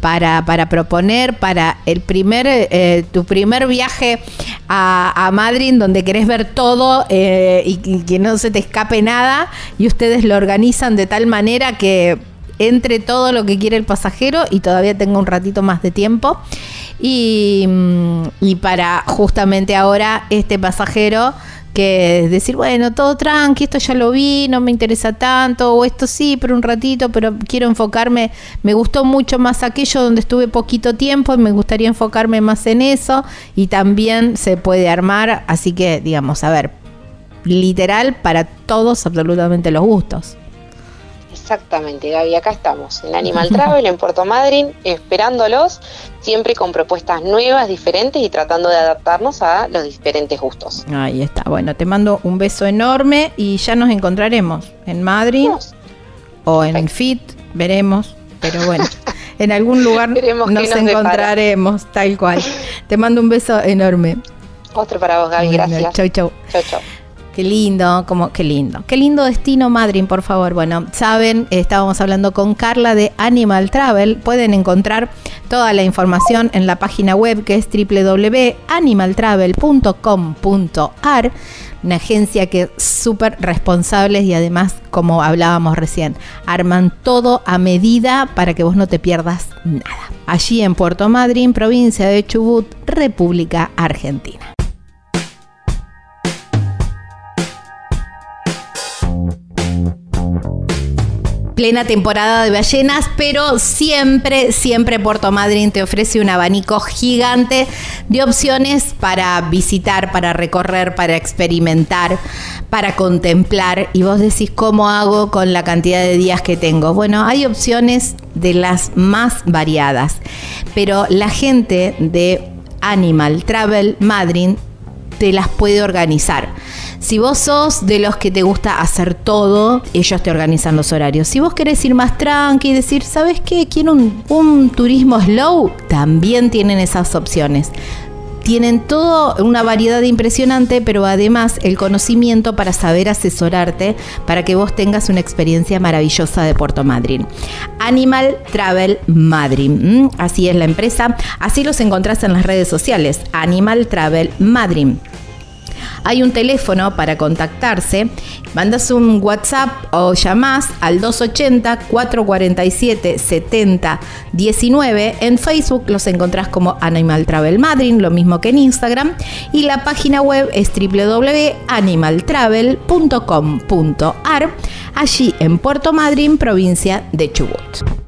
para, para proponer para el primer, eh, tu primer viaje a, Madrid donde querés ver todo eh, y, y que no se te escape nada y ustedes lo organizan de tal manera que entre todo lo que quiere el pasajero y todavía tenga un ratito más de tiempo. Y, mm, y para justamente ahora este pasajero que decir, bueno, todo tranqui, esto ya lo vi, no me interesa tanto, o esto sí, pero un ratito, pero quiero enfocarme, me gustó mucho más aquello donde estuve poquito tiempo y me gustaría enfocarme más en eso y también se puede armar, así que digamos, a ver, literal para todos absolutamente los gustos. Exactamente, Gaby, acá estamos, en Animal Travel, en Puerto Madryn, esperándolos, siempre con propuestas nuevas, diferentes y tratando de adaptarnos a los diferentes gustos. Ahí está. Bueno, te mando un beso enorme y ya nos encontraremos en Madrid Vamos. o en FIT, veremos. Pero bueno, en algún lugar nos nos depara. encontraremos, tal cual. Te mando un beso enorme. Otro para vos, Gaby, Bueno, gracias. Chau, chau. Chau, chau. Qué lindo, como qué lindo. Qué lindo destino Madrid, por favor. Bueno, saben, estábamos hablando con Carla de Animal Travel. Pueden encontrar toda la información en la página web que es www.animaltravel.com.ar. Una agencia que es súper responsables y además, como hablábamos recién, arman todo a medida para que vos no te pierdas nada. Allí en Puerto Madryn, provincia de Chubut, República Argentina. Plena temporada de ballenas, pero siempre, siempre Puerto Madryn te ofrece un abanico gigante de opciones para visitar, para recorrer, para experimentar, para contemplar. Y vos decís, ¿cómo hago con la cantidad de días que tengo? Bueno, hay opciones de las más variadas, pero la gente de Animal Travel Madryn te las puede organizar. Si vos sos de los que te gusta hacer todo, ellos te organizan los horarios. Si vos querés ir más tranqui y decir, ¿sabes qué? Quiero un, un turismo slow, también tienen esas opciones tienen todo una variedad impresionante, pero además el conocimiento para saber asesorarte para que vos tengas una experiencia maravillosa de Puerto Madryn. Animal Travel Madryn, así es la empresa, así los encontrás en las redes sociales, Animal Travel Madryn. Hay un teléfono para contactarse. Mandas un WhatsApp o llamás al 280-447-7019. En Facebook los encontrás como Animal Travel Madrid, lo mismo que en Instagram. Y la página web es www.animaltravel.com.ar, allí en Puerto Madryn, provincia de Chubut.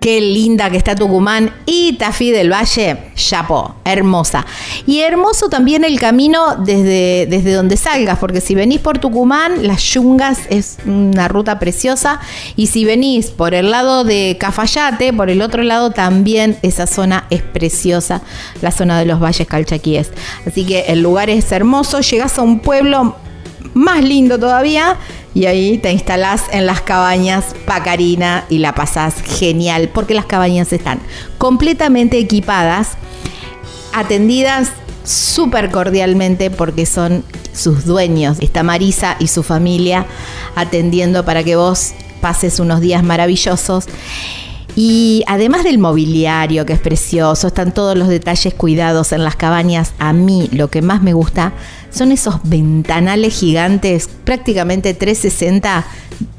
Qué linda que está Tucumán y Tafí del Valle, Chapo, hermosa. Y hermoso también el camino desde, desde donde salgas, porque si venís por Tucumán, las Yungas es una ruta preciosa. Y si venís por el lado de Cafayate, por el otro lado también esa zona es preciosa, la zona de los valles calchaquíes. Así que el lugar es hermoso, llegás a un pueblo más lindo todavía. Y ahí te instalás en las cabañas Pacarina y la pasás genial, porque las cabañas están completamente equipadas, atendidas súper cordialmente porque son sus dueños. Está Marisa y su familia atendiendo para que vos pases unos días maravillosos. Y además del mobiliario, que es precioso, están todos los detalles cuidados en las cabañas. A mí lo que más me gusta son esos ventanales gigantes, prácticamente 360,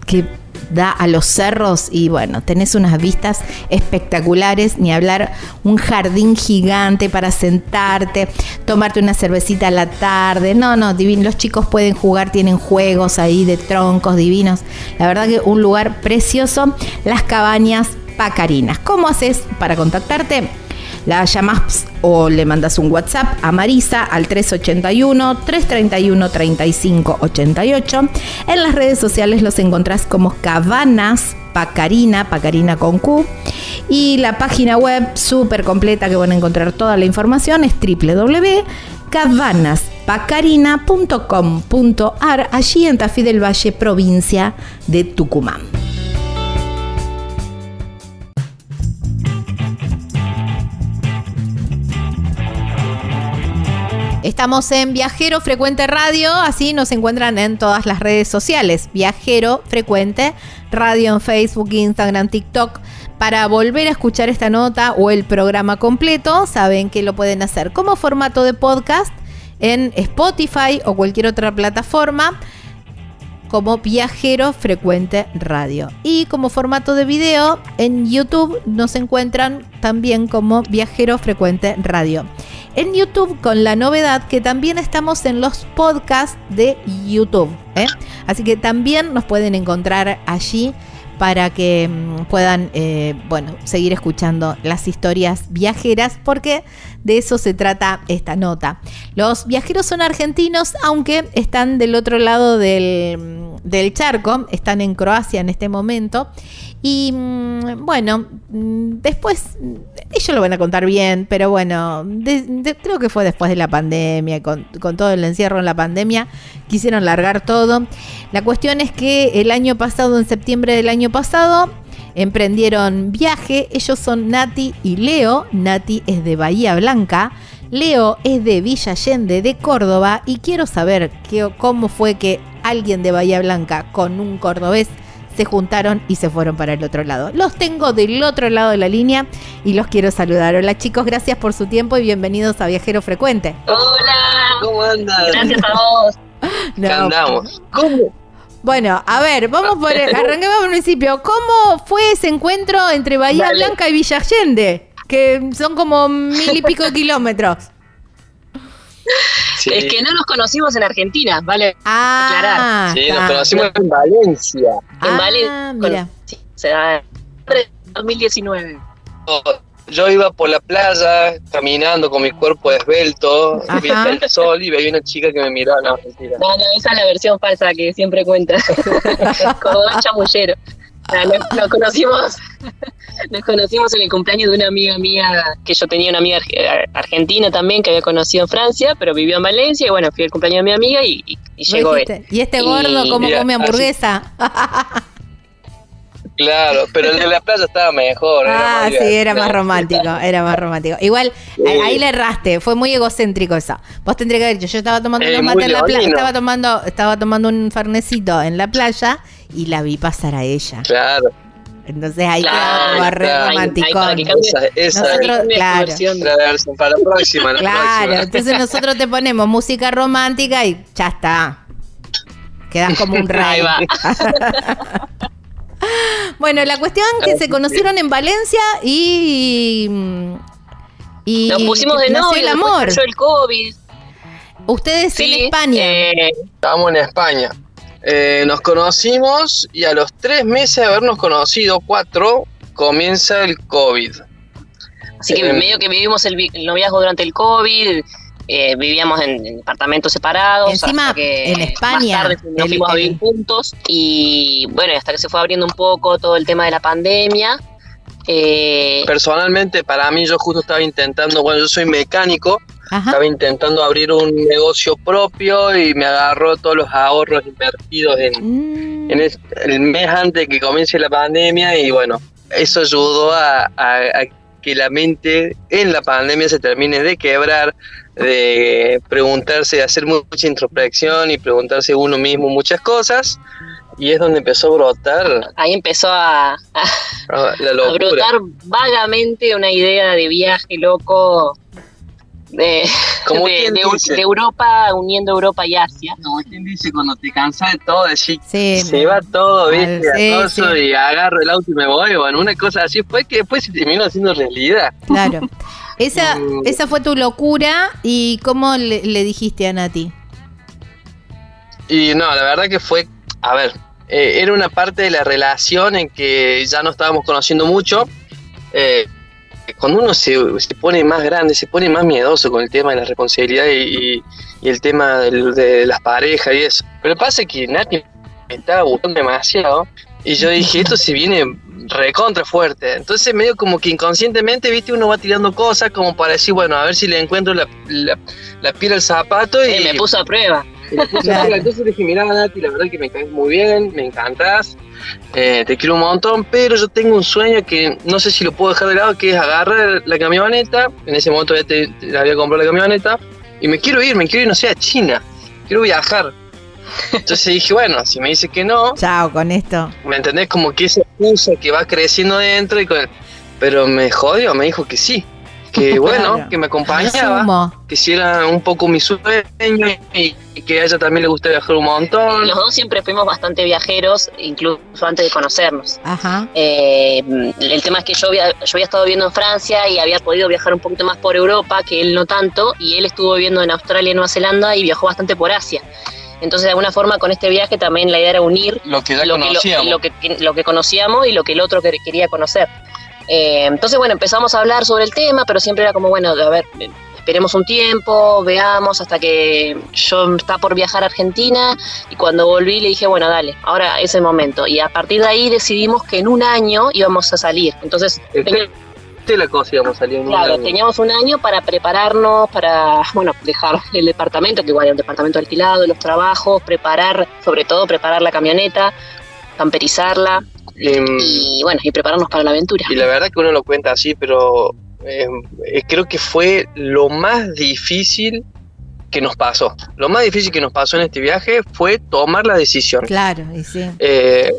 que da a los cerros. Y bueno, tenés unas vistas espectaculares, ni hablar un jardín gigante para sentarte, tomarte una cervecita a la tarde, no, no, divino, los chicos pueden jugar, tienen juegos ahí de troncos divinos, la verdad que un lugar precioso, las cabañas Pacarinas. ¿Cómo haces para contactarte? La llamas o le mandas un WhatsApp a Marisa al 381-331-3588. En las redes sociales los encontrás como Cabanas Pacarina, Pacarina con Q. Y la página web súper completa que van a encontrar toda la información es www.cabanaspacarina.com.ar, allí en Tafí del Valle, provincia de Tucumán. Estamos en Viajero Frecuente Radio, así nos encuentran en todas las redes sociales. Viajero Frecuente Radio en Facebook, Instagram, TikTok. Para volver a escuchar esta nota o el programa completo, saben que lo pueden hacer como formato de podcast en Spotify o cualquier otra plataforma como Viajero Frecuente Radio. Y como formato de video en YouTube nos encuentran también como Viajero Frecuente Radio. En YouTube con la novedad que también estamos en los podcasts de YouTube. ¿eh? Así que también nos pueden encontrar allí para que mm, puedan eh, bueno, seguir escuchando las historias viajeras, porque de eso se trata esta nota. Los viajeros son argentinos, aunque están del otro lado del, charco, están en Croacia en este momento. Y mm, bueno, mm, después mm, ellos lo van a contar bien, pero bueno, creo que fue después de la pandemia, con todo el encierro en la pandemia, quisieron largar todo. La cuestión es que el año pasado, en septiembre del año pasado, emprendieron viaje. Ellos son Nati y Leo. Nati es de Bahía Blanca. Leo es de Villa Allende, de Córdoba. Y quiero saber qué- cómo fue que alguien de Bahía Blanca con un cordobés se juntaron y se fueron para el otro lado. Los tengo del otro lado de la línea y los quiero saludar. Hola chicos, gracias por su tiempo y bienvenidos a Viajero Frecuente. Hola, ¿Cómo andas? gracias a vos. No, ¿Qué andamos? Bueno, a ver, vamos por el, arranquemos por el principio. ¿Cómo fue ese encuentro entre Bahía Dale. Blanca y Villa Allende? Que son como mil y pico de kilómetros. Sí. Es que no nos conocimos en Argentina, ¿vale? Ah, Sí, nos conocimos en Valencia. En Ah, Valencia. mira. Sí, se da en 2019. Yo iba por la playa caminando con mi cuerpo esbelto, viendo el sol y veía una chica que me miraba. No, mentira. No, no, esa es la versión falsa que siempre cuenta. Como buen chamullero. Ah, Nos, nos conocimos, nos conocimos en el cumpleaños de una amiga mía, que yo tenía una amiga arge- argentina también que había conocido en Francia, pero vivió en Valencia, y bueno, fui al cumpleaños de mi amiga y, y- y ¿No llegó él. ¿Y este Y- gordo cómo Mira, come así- hamburguesa? Claro, pero el de la playa estaba mejor. Ah, sí, era más romántico, era más romántico. Igual, ahí, ahí le erraste, fue muy egocéntrico eso. Vos tendrías que haber dicho, yo estaba tomando Eh, mates en la playa, estaba tomando, estaba tomando un farnecito en la playa y la vi pasar a ella. Claro, Entonces ahí Claro, quedaba re claro. Romántico. esa, esa Nosotros- tu claro. versión. para la próxima. La Claro, próxima. entonces nosotros te ponemos música romántica y ya está. Quedas como un rey. Bueno, la cuestión que se conocieron en Valencia y. y Nos pusimos de novio, el amor. el COVID. Ustedes Sí, en España. eh, Estábamos en España. Eh, nos conocimos y a los tres meses de habernos conocido, cuatro, comienza el COVID. Así que Eh, medio que vivimos el, el noviazgo durante el COVID, eh, vivíamos en, en departamentos separados. Encima, hasta que en España, Más tarde nos el- fuimos a el- vivir juntos y bueno, hasta que se fue abriendo un poco todo el tema de la pandemia. eh, Personalmente, para mí, yo justo estaba intentando, bueno, yo soy mecánico, Ajá. estaba intentando abrir un negocio propio y me agarró todos los ahorros invertidos en, Mm, en el, el mes antes que comience la pandemia y bueno, eso ayudó a, a- a que la mente en la pandemia se termine de quebrar, de preguntarse, de hacer mucha introspección y preguntarse uno mismo muchas cosas y es donde empezó a brotar ahí empezó a, a- ah, la a locura. brotar vagamente una idea de viaje loco de, Como de, Europa, uniendo Europa y Asia. Como quien dice, cuando te cansas de todo, decís, Sí, se va todo, ¿viste? Al- sí. y agarro el auto y me voy, bueno, una cosa así fue que después se terminó haciendo realidad. claro. Esa, esa fue tu locura y cómo le, le dijiste a Nati. Y no, la verdad que fue, a ver, eh, era una parte de la relación en que ya no estábamos conociendo mucho. eh, cuando uno se, se pone más grande, se pone más miedoso con el tema de la responsabilidad y, el tema de las parejas y eso. Pero pasa que Nati me estaba gustando demasiado y yo dije, esto se viene recontra fuerte. Entonces medio como que inconscientemente, viste, uno va tirando cosas como para decir, bueno, a ver si le encuentro la, la, la piel al zapato y... Eh, me puso a prueba. Y a. Entonces dije, mira Nati, la verdad que me caes muy bien, me encantás, eh, te quiero un montón, pero yo tengo un sueño que no sé si lo puedo dejar de lado, que es agarrar la camioneta, en ese momento ya te, te había comprado la camioneta, y me quiero ir, me quiero ir, no sé, a China, quiero viajar. Entonces dije, bueno, si me dice que no, Chao con esto. ¿me entendés? Como que esa excusa que va creciendo dentro, y con- pero me jodió, me dijo que sí, que bueno, Claro. que me acompañaba que hiciera un poco mi sueño y, y que a ella también le gusta viajar un montón. Los dos siempre fuimos bastante viajeros, incluso antes de conocernos. Ajá. Eh, el tema es que yo había, yo había estado viviendo en Francia y había podido viajar un poquito más por Europa, que él no tanto, y él estuvo viviendo en Australia y Nueva Zelanda y viajó bastante por Asia. Entonces, de alguna forma, con este viaje también la idea era unir Lo que ya lo que, conocíamos. lo, lo que, lo que conocíamos y lo que el otro que- quería conocer. Eh, entonces, bueno, empezamos a hablar sobre el tema, pero siempre era como, bueno, a ver, eh, esperemos un tiempo, veamos hasta que yo estaba por viajar a Argentina y cuando volví le dije, bueno, dale, ahora es el momento. Y a partir de ahí decidimos que en un año íbamos a salir. Entonces, Este, este la cosa íbamos a salir en un Claro, año. teníamos un año para prepararnos, para, bueno, dejar el departamento, que igual era un departamento alquilado, los trabajos, preparar, sobre todo preparar la camioneta, camperizarla Y, y, bueno, y prepararnos para la aventura. y la verdad que uno lo cuenta así, pero eh, eh, creo que fue lo más difícil que nos pasó. Lo más difícil que nos pasó en este viaje fue tomar la decisión. Claro, y sí. Eh,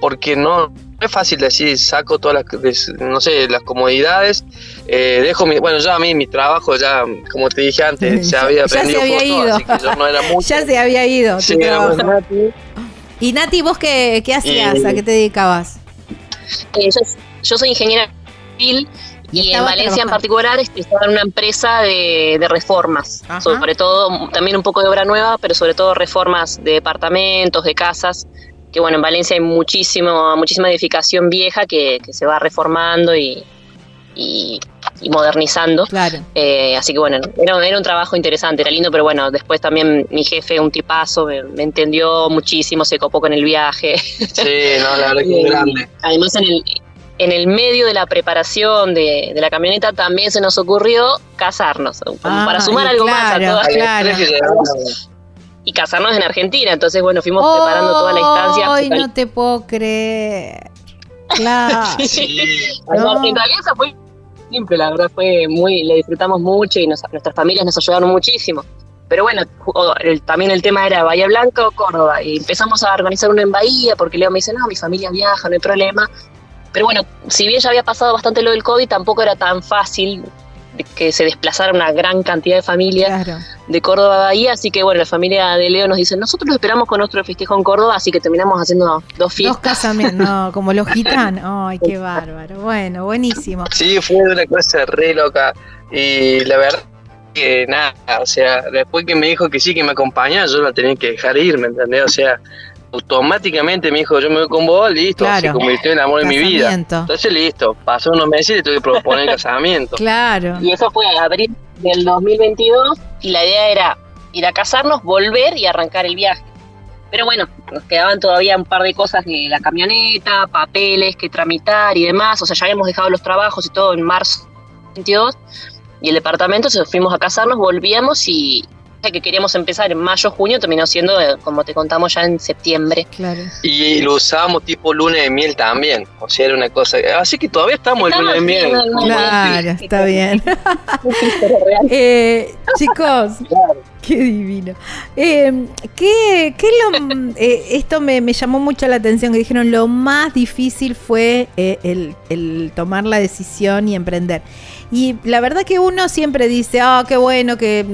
porque no es fácil decir, saco todas las, no sé, las comodidades, eh, dejo mi, bueno, ya a mí mi trabajo ya, como te dije antes, se Ya- había ya se aprendido había foto, ido. así que yo no era mucho. Ya se había ido. Sí. Nati. Y Nati, ¿vos qué, qué hacías? Y- ¿A qué te dedicabas? Eh, yo, yo soy ingeniera civil Y, en Valencia en particular este, estaba en una empresa de, de reformas, Ajá. sobre todo también un poco de obra nueva, pero sobre todo reformas de departamentos, de casas, que bueno, en Valencia hay muchísimo, muchísima edificación vieja que, que se va reformando y, y- y modernizando. Claro. Eh, así que bueno, era, era un trabajo interesante, era lindo, pero bueno, después también mi jefe, un tipazo, me, me entendió muchísimo, se copó con el viaje. Sí, no, la verdad que es grande. Además, en el, en el medio de la preparación de, de la camioneta también se nos ocurrió casarnos, como Ah, para sumar algo más a claro, todas. claro. Y casarnos en Argentina, entonces bueno, fuimos preparando toda la instancia. Ay, no te puedo creer. Claro. Sí. No. En realidad fue simple, la verdad fue muy, le disfrutamos mucho y nos- nuestras familias nos ayudaron muchísimo. Pero bueno, el- también el tema era Bahía Blanca o Córdoba y empezamos a organizar uno en Bahía porque Leo me dice, no, mi familia viaja, no hay problema. Pero bueno, si bien ya había pasado bastante lo del COVID, tampoco era tan fácil que se desplazara una gran cantidad de familias Claro. de Córdoba a Bahía, así que bueno, la familia de Leo nos dice, nosotros lo esperamos con nuestro festejo en Córdoba, así que terminamos haciendo dos Dos fiestas. casamientos, no, como los gitanos. Ay, qué bárbaro. Bueno, buenísimo. Sí, fue una cosa re loca. Y la verdad que nada, o sea, después que me dijo que sí, que me acompañaba, yo la tenía que dejar ir, ¿me entendés? O sea, automáticamente me dijo, yo me voy con vos, listo, Claro. se convirtió en el amor de mi vida. Entonces, listo, pasó unos meses y le tuve que proponer el casamiento. Claro. Y eso fue en abril del 2022 y la idea era ir a casarnos, volver y arrancar el viaje. Pero bueno, nos quedaban todavía un par de cosas de la camioneta, papeles que tramitar y demás. O sea, ya habíamos dejado los trabajos y todo en marzo 22 y el departamento, se fuimos a casarnos, volvíamos y que queríamos empezar en mayo, junio, terminó siendo, eh, como te contamos, ya en septiembre. Claro. Y lo usábamos tipo luna de miel también. O sea, era una cosa. Así que todavía estamos en luna de miel. sí, Claro, está bien. Eh, chicos, qué divino. Eh, ¿qué, qué lo, eh, esto me, me llamó mucho la atención que dijeron lo más difícil fue eh, el, el tomar la decisión y emprender. Y la verdad que uno siempre dice, ah, qué bueno que,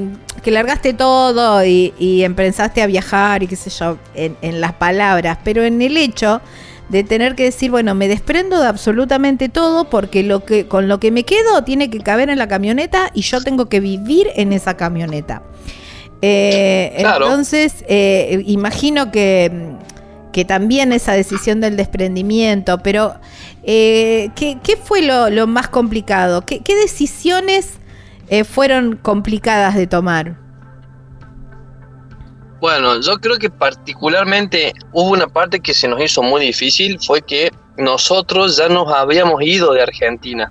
que largaste todo y, y empezaste a viajar y qué sé yo, en, en las palabras, pero en el hecho de tener que decir, bueno, me desprendo de absolutamente todo porque lo que con lo que me quedo tiene que caber en la camioneta y yo tengo que vivir en esa camioneta. Eh, Claro. Entonces, eh, imagino que, que también esa decisión del desprendimiento, pero eh, ¿qué, qué fue lo, lo más complicado? ¿Qué, qué decisiones eh, fueron complicadas de tomar? Bueno, yo creo que particularmente hubo una parte que se nos hizo muy difícil, fue que nosotros ya nos habíamos ido de Argentina.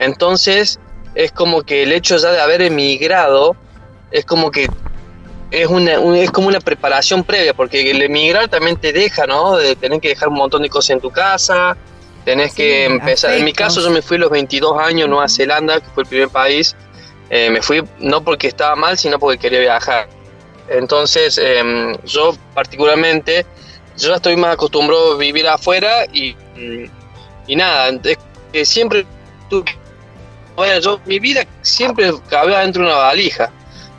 Entonces, es como que el hecho ya de haber emigrado, es como que es, una, un- es como una preparación previa, porque el emigrar también te deja, ¿no? De tener que dejar un montón de cosas en tu casa, tenés Sí, que empezar. En mi caso, yo me fui a los 22 años a Nueva Zelanda, que fue el primer país. Eh, me fui no porque estaba mal, sino porque quería viajar. Entonces, em, yo particularmente, yo ya estoy más acostumbrado a vivir afuera y, y nada, es que siempre tuve, bueno, yo, mi vida siempre cabía dentro de una valija.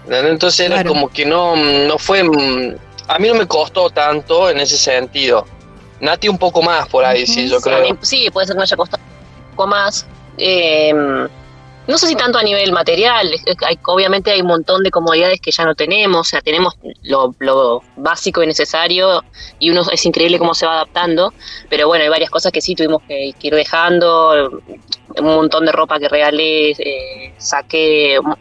Entonces era como que no, no fue, mm, a mí no me costó tanto en ese sentido. Nati un poco más por ahí, sí, yo creo. sí, puede ser que me haya costado un poco más. Eh, no sé si tanto a nivel material, hay- obviamente hay un montón de comodidades que ya no tenemos, o sea, tenemos lo, lo básico y necesario y uno es increíble cómo se va adaptando, pero bueno, hay varias cosas que sí tuvimos que, ir dejando, un montón de ropa que regalé, eh, saqué un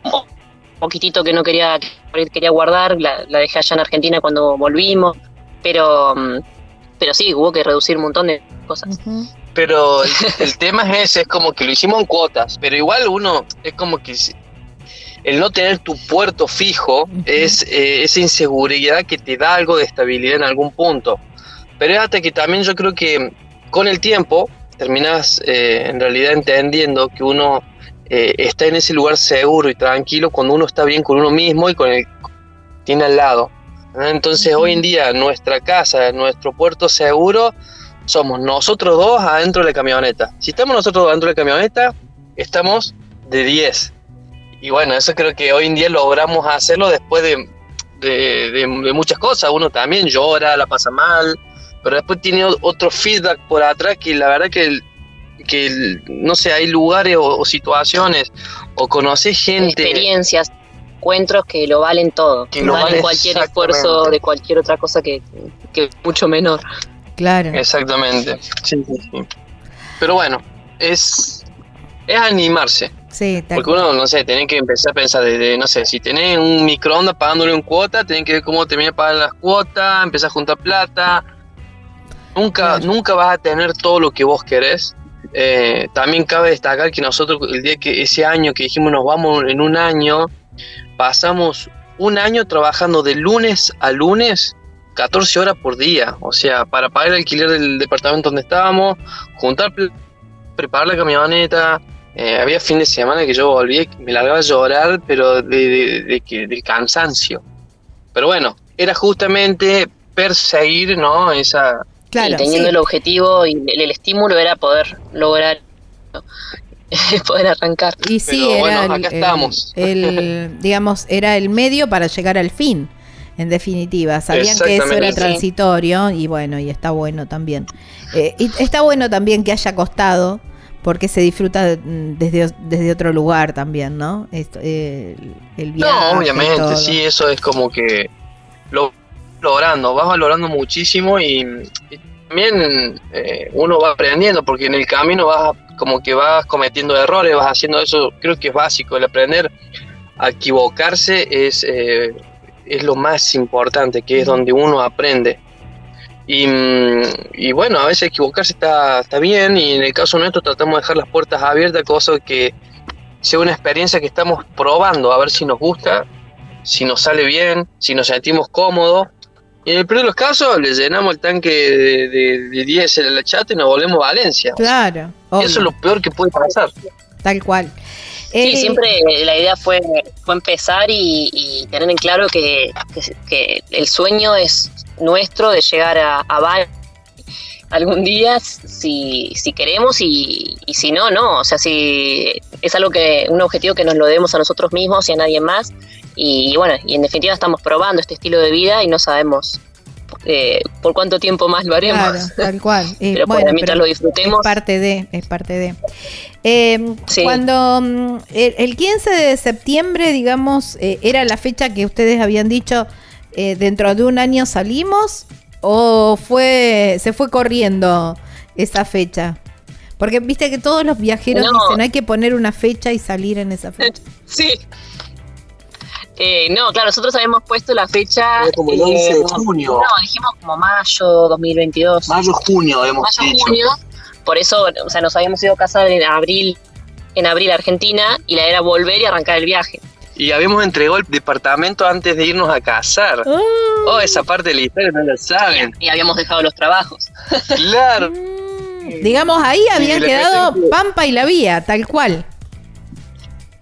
poquitito que no quería, que quería guardar, la, la dejé allá en Argentina cuando volvimos, pero, mm, pero sí, hubo que reducir un montón de cosas. Pero el, el tema es ese, es como que lo hicimos en cuotas, pero igual uno es como que el no tener tu puerto fijo es eh, esa inseguridad que te da algo de estabilidad en algún punto. Pero es hasta que también yo creo que con el tiempo terminas eh, en realidad entendiendo que uno eh, está en ese lugar seguro y tranquilo cuando uno está bien con uno mismo y con el tiene al lado. ¿no? Entonces hoy en día nuestra casa, nuestro puerto seguro, somos nosotros dos adentro de la camioneta. Si estamos nosotros dos adentro de la camioneta, estamos de 10. Y bueno, eso creo que hoy en día logramos hacerlo después de, de- de- de muchas cosas. Uno también llora, la pasa mal, pero después tiene otro feedback por atrás que la verdad que el- que el- no sé, hay lugares o, o situaciones o conoces gente experiencias, encuentros que lo valen todo, Que lo valen cualquier esfuerzo de cualquier otra cosa que, que mucho menor. Claro. Exactamente. Sí, sí, sí. Pero bueno, es, es animarse. Sí, tal Porque uno, no sé, tiene que empezar a pensar desde, no sé, si tenés un microondas pagándole un cuota, tenés que ver cómo terminar de pagar las cuotas, empezar a juntar plata. Nunca, Claro. nunca vas a tener todo lo que vos querés. Eh, también cabe destacar que nosotros, el día que ese año que dijimos nos vamos en un año, pasamos un año trabajando de lunes a lunes 14 horas por día. O sea, para pagar el alquiler del departamento donde estábamos, juntar, preparar la camioneta. Eh, había fin de semana que yo volví, y me largaba a llorar, pero de, de- de que, del cansancio. Pero bueno, era justamente perseguir, ¿no? Esa, Claro, y teniendo sí. el objetivo y el, el estímulo era poder lograr, poder arrancar. Y sí, Pero era bueno, acá el- estamos. el, digamos, era el medio para llegar al fin, en definitiva. Sabían que eso era transitorio y bueno, y está bueno también. Eh, y está bueno también que haya costado, porque se disfruta mm, desde, desde otro lugar también, ¿no? Esto, eh, el, el viaje. No, obviamente, todo. sí, eso es como que lo logrando, vas valorando muchísimo y, y también eh, uno va aprendiendo, porque en el camino vas como que vas cometiendo errores, vas haciendo eso, creo que es básico, el aprender a equivocarse es, eh, es lo más importante, que es donde uno aprende. Y, mm, y bueno, a veces equivocarse está, está bien y en el caso nuestro tratamos de dejar las puertas abiertas, cosa que sea una experiencia que estamos probando a ver si nos gusta, si nos sale bien, si nos sentimos cómodos. Y en el peor de los casos le llenamos el tanque de, de, de diésel a la chata y nos volvemos a Valencia. Claro, Y obvio, eso es lo peor que puede pasar. tal cual. Sí, Eh, siempre la idea fue, fue empezar y, y tener en claro que, que- que el sueño es nuestro de llegar a, a Val algún día si, si queremos y, y si no, no. O sea, si es algo que, un objetivo que nos lo debemos a nosotros mismos y a nadie más. Y, bueno, y en definitiva estamos probando este estilo de vida y no sabemos eh, por cuánto tiempo más lo haremos. Claro, tal cual. Eh, Pero bueno, mientras pero lo disfrutemos. Es parte de, es parte de. Eh, Sí. Cuando mm, el, el 15 de septiembre, digamos, eh, era la fecha que ustedes habían dicho, eh, dentro de un año salimos, o fue se fue corriendo esa fecha. Porque viste que todos los viajeros No. dicen hay que poner una fecha y salir en esa fecha. Sí. Eh, no, claro, nosotros habíamos puesto la fecha. Era como el eh, 11 de junio. No, dijimos como mayo 2022. Mayo, junio hemos Mayo, dicho. junio. Por eso, o sea, nos habíamos ido a casar en abril, en abril a Argentina, y la era volver y arrancar el viaje. Y habíamos entregado el departamento antes de irnos a casar. Oh, esa parte de la historia no la saben. Y habíamos dejado los trabajos. Claro. Mm, digamos, ahí habían quedado Pampa y la Vía, tal cual.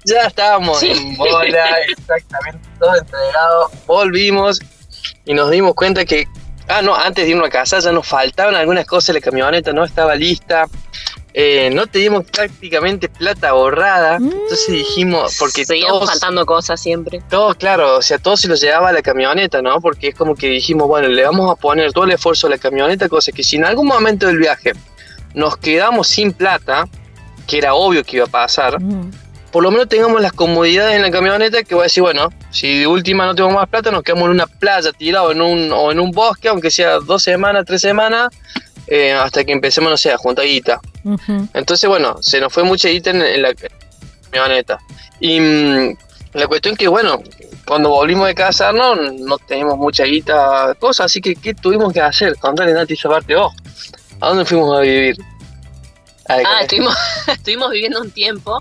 Ya estábamos Sí. en bola, exactamente todo entregado. Volvimos y nos dimos cuenta que, ah, no, antes de irnos a casa ya nos faltaban algunas cosas, la camioneta no estaba lista. eh, no teníamos prácticamente plata ahorrada, entonces dijimos, porque Seguían todos, faltando cosas siempre. todos, claro, o sea, todo se lo llevaba a la camioneta, ¿no? Porque es como que dijimos, bueno, le vamos a poner todo el esfuerzo a la camioneta, cosa que si en algún momento del viaje nos quedamos sin plata, que era obvio que iba a pasar, Mm. Por lo menos tengamos las comodidades en la camioneta que voy a decir, bueno, si de última no tenemos más plata, nos quedamos en una playa tirado en un, o en un bosque, aunque sea dos semanas, tres semanas, eh, hasta que empecemos, no sé, a juntar guita. Entonces, bueno, se nos fue mucha guita en, en la camioneta. Y mm, la cuestión que, bueno, cuando volvimos de casarnos, no teníamos mucha guita, cosas, así que, ¿qué tuvimos que hacer? Contale, Nati, esa parte vos. ¿A dónde fuimos a vivir? Ah, estuvimos, estuvimos viviendo un tiempo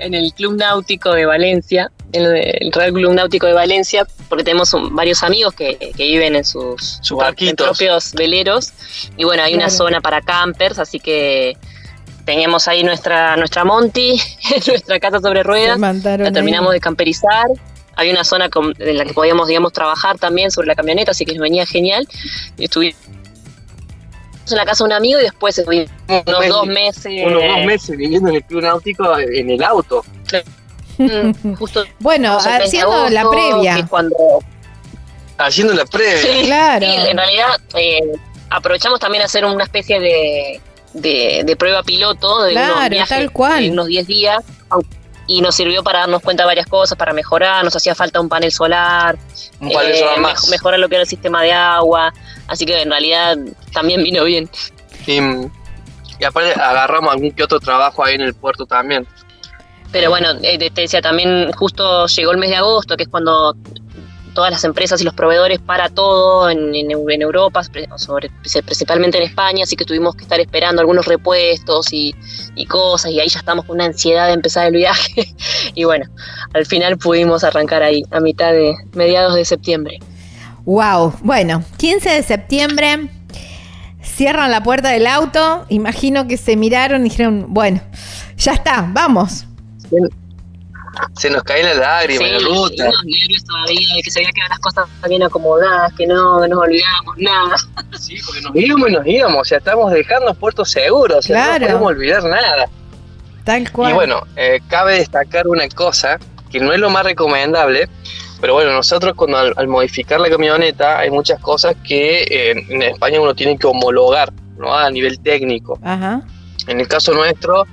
en el Club Náutico de Valencia, en el, Real Club Náutico de Valencia, porque tenemos un- varios amigos que, que viven en sus, Sus en barquitos. propios veleros. Y bueno, hay una zona para campers, así que teníamos ahí nuestra, nuestra Monty, nuestra casa sobre ruedas. La ahí. terminamos de camperizar. Hay una zona con- en la que podíamos, digamos, trabajar también sobre la camioneta, así que nos venía genial. Y estuvimos en la casa de un amigo y después estuvimos unos mes- dos meses. unos dos meses viviendo en el club náutico en el auto. Mm, justo Bueno, haciendo la agosto, previa. cuando Haciendo la previa. Sí, Claro. sí, en realidad eh, aprovechamos también a hacer una especie de, de, de prueba piloto de unos Claro, viajes tal cual. de unos 10 días au- y nos sirvió para darnos cuenta de varias cosas, para mejorar, nos hacía falta un panel solar, Un panel eh, solar más. mejorar lo que era el sistema de agua, así que en realidad también vino bien. Y, y aparte agarramos algún que otro trabajo ahí en el puerto también. Pero bueno, eh, te decía, también justo llegó el mes de agosto, que es cuando todas las empresas y los proveedores para todo en, en Eu- en Europa, sobre, principalmente en España, así que tuvimos que estar esperando algunos repuestos y, y cosas, y ahí ya estamos con una ansiedad de empezar el viaje. y bueno, al final pudimos arrancar ahí, a mitad de mediados de septiembre. Wow. Bueno, 15 de septiembre. Cierran la puerta del auto. Imagino que se miraron y dijeron, bueno, ya está, vamos. Se nos cae la lágrima en la ruta. nervios todavía de que se veía que las cosas bien acomodadas, que no nos olvidamos nada. Sí, porque nos íbamos y nos íbamos, o sea, estamos dejando puerto seguro, o sea, Claro. no podemos olvidar nada. Tal cual. Y bueno, eh, cabe destacar una cosa, que no es lo más recomendable, pero bueno, nosotros cuando al, al modificar la camioneta hay muchas cosas que eh, en España uno tiene que homologar, ¿no? A nivel técnico. Ajá. En el caso nuestro,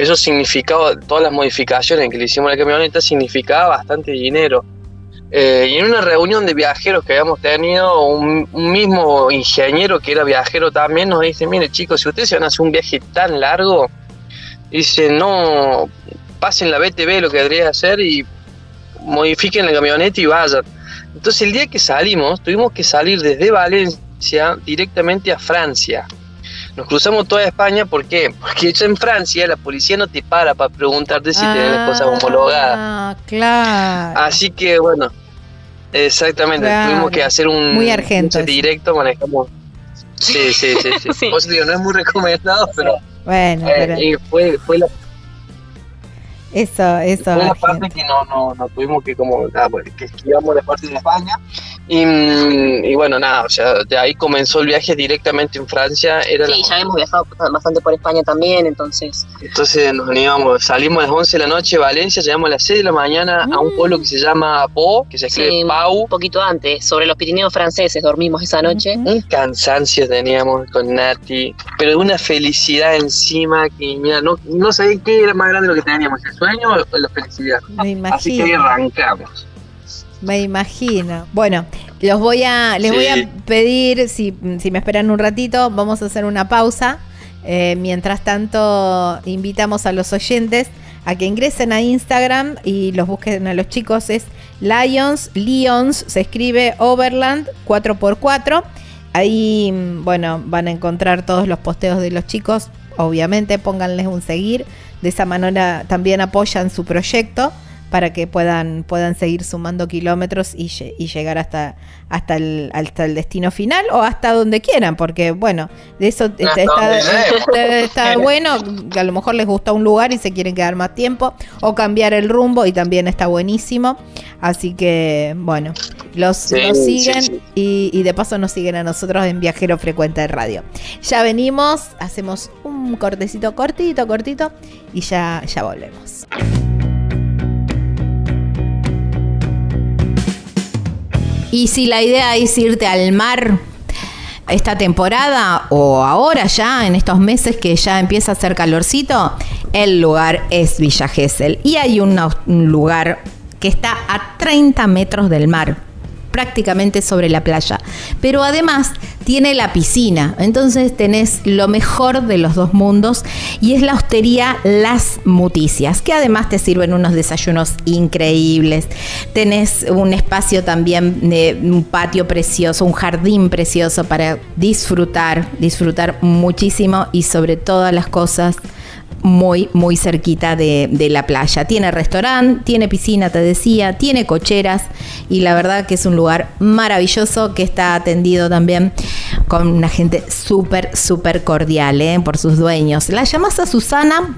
eso significaba, todas las modificaciones que le hicimos a la camioneta significaba bastante dinero. Eh, y en una reunión de viajeros que habíamos tenido, un, un mismo ingeniero que era viajero también nos dice, mire chicos, si ustedes se van a hacer un viaje tan largo, dice, no, pasen la BTV lo que debería hacer y modifiquen la camioneta y vayan. Entonces el día que salimos, tuvimos que salir desde Valencia directamente a Francia. Nos cruzamos toda España, ¿por qué? Porque en Francia la policía no te para para preguntarte si tenés las cosas homologadas. Ah, claro. Así que bueno, exactamente, Claro. tuvimos que hacer un, Muy un directo, manejamos. Sí, sí, sí, sí. Sí. Digo, no es muy recomendado, pero, Bueno, eh, pero eh, fue, fue la, eso, eso. fue la parte que no, no, no tuvimos que como, nada, pues, que esquivamos la parte de España. Y, mm, y bueno, nada, o sea, de ahí comenzó el viaje directamente en Francia. Era la- Sí, ya hemos viajado bastante por España también, entonces Entonces nos íbamos, salimos a las 11 de la noche de Valencia, llegamos a las 6 de la mañana a un pueblo que se llama Po, que se escribe Sí, Pau. un poquito antes, sobre los Pirineos franceses dormimos esa noche. Un cansancio teníamos con Nati, pero una felicidad encima que, mira, no, no sabía qué era más grande lo que teníamos, el sueño o la felicidad. Me Así que ahí imagino. arrancamos. Me imagino. Bueno, los voy a, les Sí. voy a pedir, si, si me esperan un ratito, vamos a hacer una pausa. Eh, mientras tanto, invitamos a los oyentes a que ingresen a Instagram y los busquen a los chicos. Es Lions, Lions, se escribe Overland 4x4. Ahí, mm, bueno, van a encontrar todos los posteos de los chicos. Obviamente, pónganles un seguir. De esa manera también apoyan su proyecto para que puedan, puedan seguir sumando kilómetros y, y llegar hasta, hasta, el, hasta el destino final o hasta donde quieran, porque bueno, de eso está, está- está- bueno, a lo mejor les gusta un lugar y se quieren quedar más tiempo o cambiar el rumbo y también está buenísimo. Así que bueno, los, Sí, los sí, siguen sí. Y, y de paso nos siguen a nosotros en Viajero Frecuente de Radio. Ya venimos, hacemos un cortecito cortito, cortito y ya, ya volvemos. Y si la idea es irte al mar esta temporada o ahora ya, en estos meses que ya empieza a hacer calorcito, el lugar es Villa Gesell. Y hay un lugar que está a 30 metros del mar, prácticamente sobre la playa. Pero además tiene la piscina, entonces tenés lo mejor de los dos mundos y es la hostería Las Muticias, que además te sirven unos desayunos increíbles. Tenés un espacio también de un patio precioso, un jardín precioso para disfrutar, disfrutar muchísimo y sobre todas las cosas muy, muy cerquita de, la playa. Tiene restaurante, tiene piscina, te decía, tiene cocheras y la verdad que es un lugar maravilloso que está atendido también con una gente súper, súper cordial ¿eh? por sus dueños. La llamas a Susana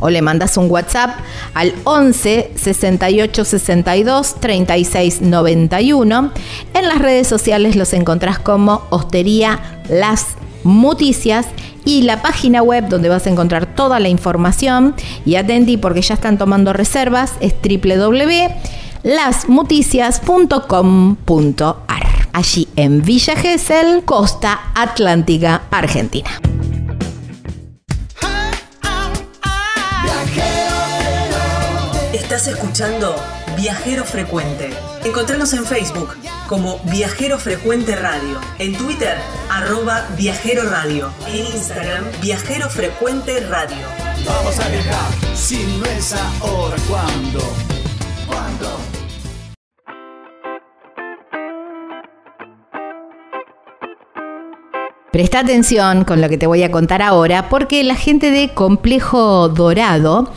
o le mandas un WhatsApp al 11 68 62 36 91. En las redes sociales los encontrás como Hostería Las Muticias y la página web donde vas a encontrar toda la información. Y atendí porque ya están tomando reservas, es www.lasmuticias.com.ar. Allí en Villa Gesell, costa atlántica, Argentina. Estás escuchando Viajero Frecuente. Encontranos en Facebook como Viajero Frecuente Radio, en Twitter arroba Viajero Radio, en Instagram Viajero Frecuente Radio. Vamos a viajar, si no es ahora, ¿cuándo? ¿Cuándo? Presta atención con lo que te voy a contar ahora, porque la gente de Complejo Dorado,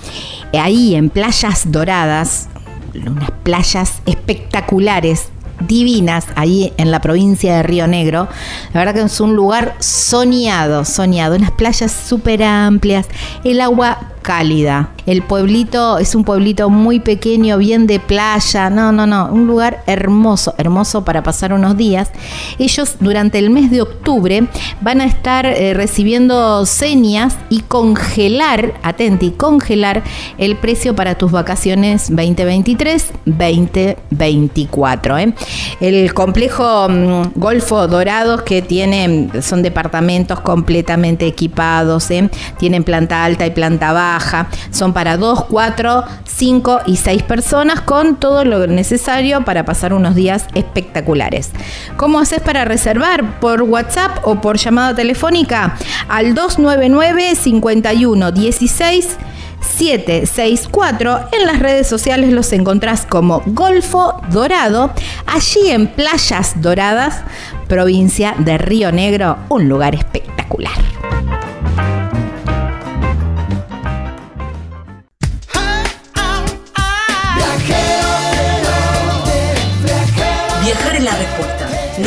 ahí en Playas Doradas, unas playas espectaculares, divinas, ahí en la provincia de Río Negro, la verdad que es un lugar soñado, soñado, unas playas súper amplias, el agua cálida. El pueblito es un pueblito muy pequeño, bien de playa. No, no, no. Un lugar hermoso, hermoso para pasar unos días. Ellos durante el mes de octubre van a estar eh, recibiendo señas y congelar, atenti, congelar el precio para tus vacaciones 2023-2024. ¿eh? El complejo mm, Golfo Dorados que tiene, son departamentos completamente equipados. ¿eh? Tienen planta alta y planta baja son para 2, 4, 5 y 6 personas con todo lo necesario para pasar unos días espectaculares. ¿Cómo haces para reservar? ¿Por WhatsApp o por llamada telefónica? Al 299 51 16 764. En las redes sociales los encontrás como Golfo Dorado, allí en Playas Doradas, provincia de Río Negro, un lugar espectacular.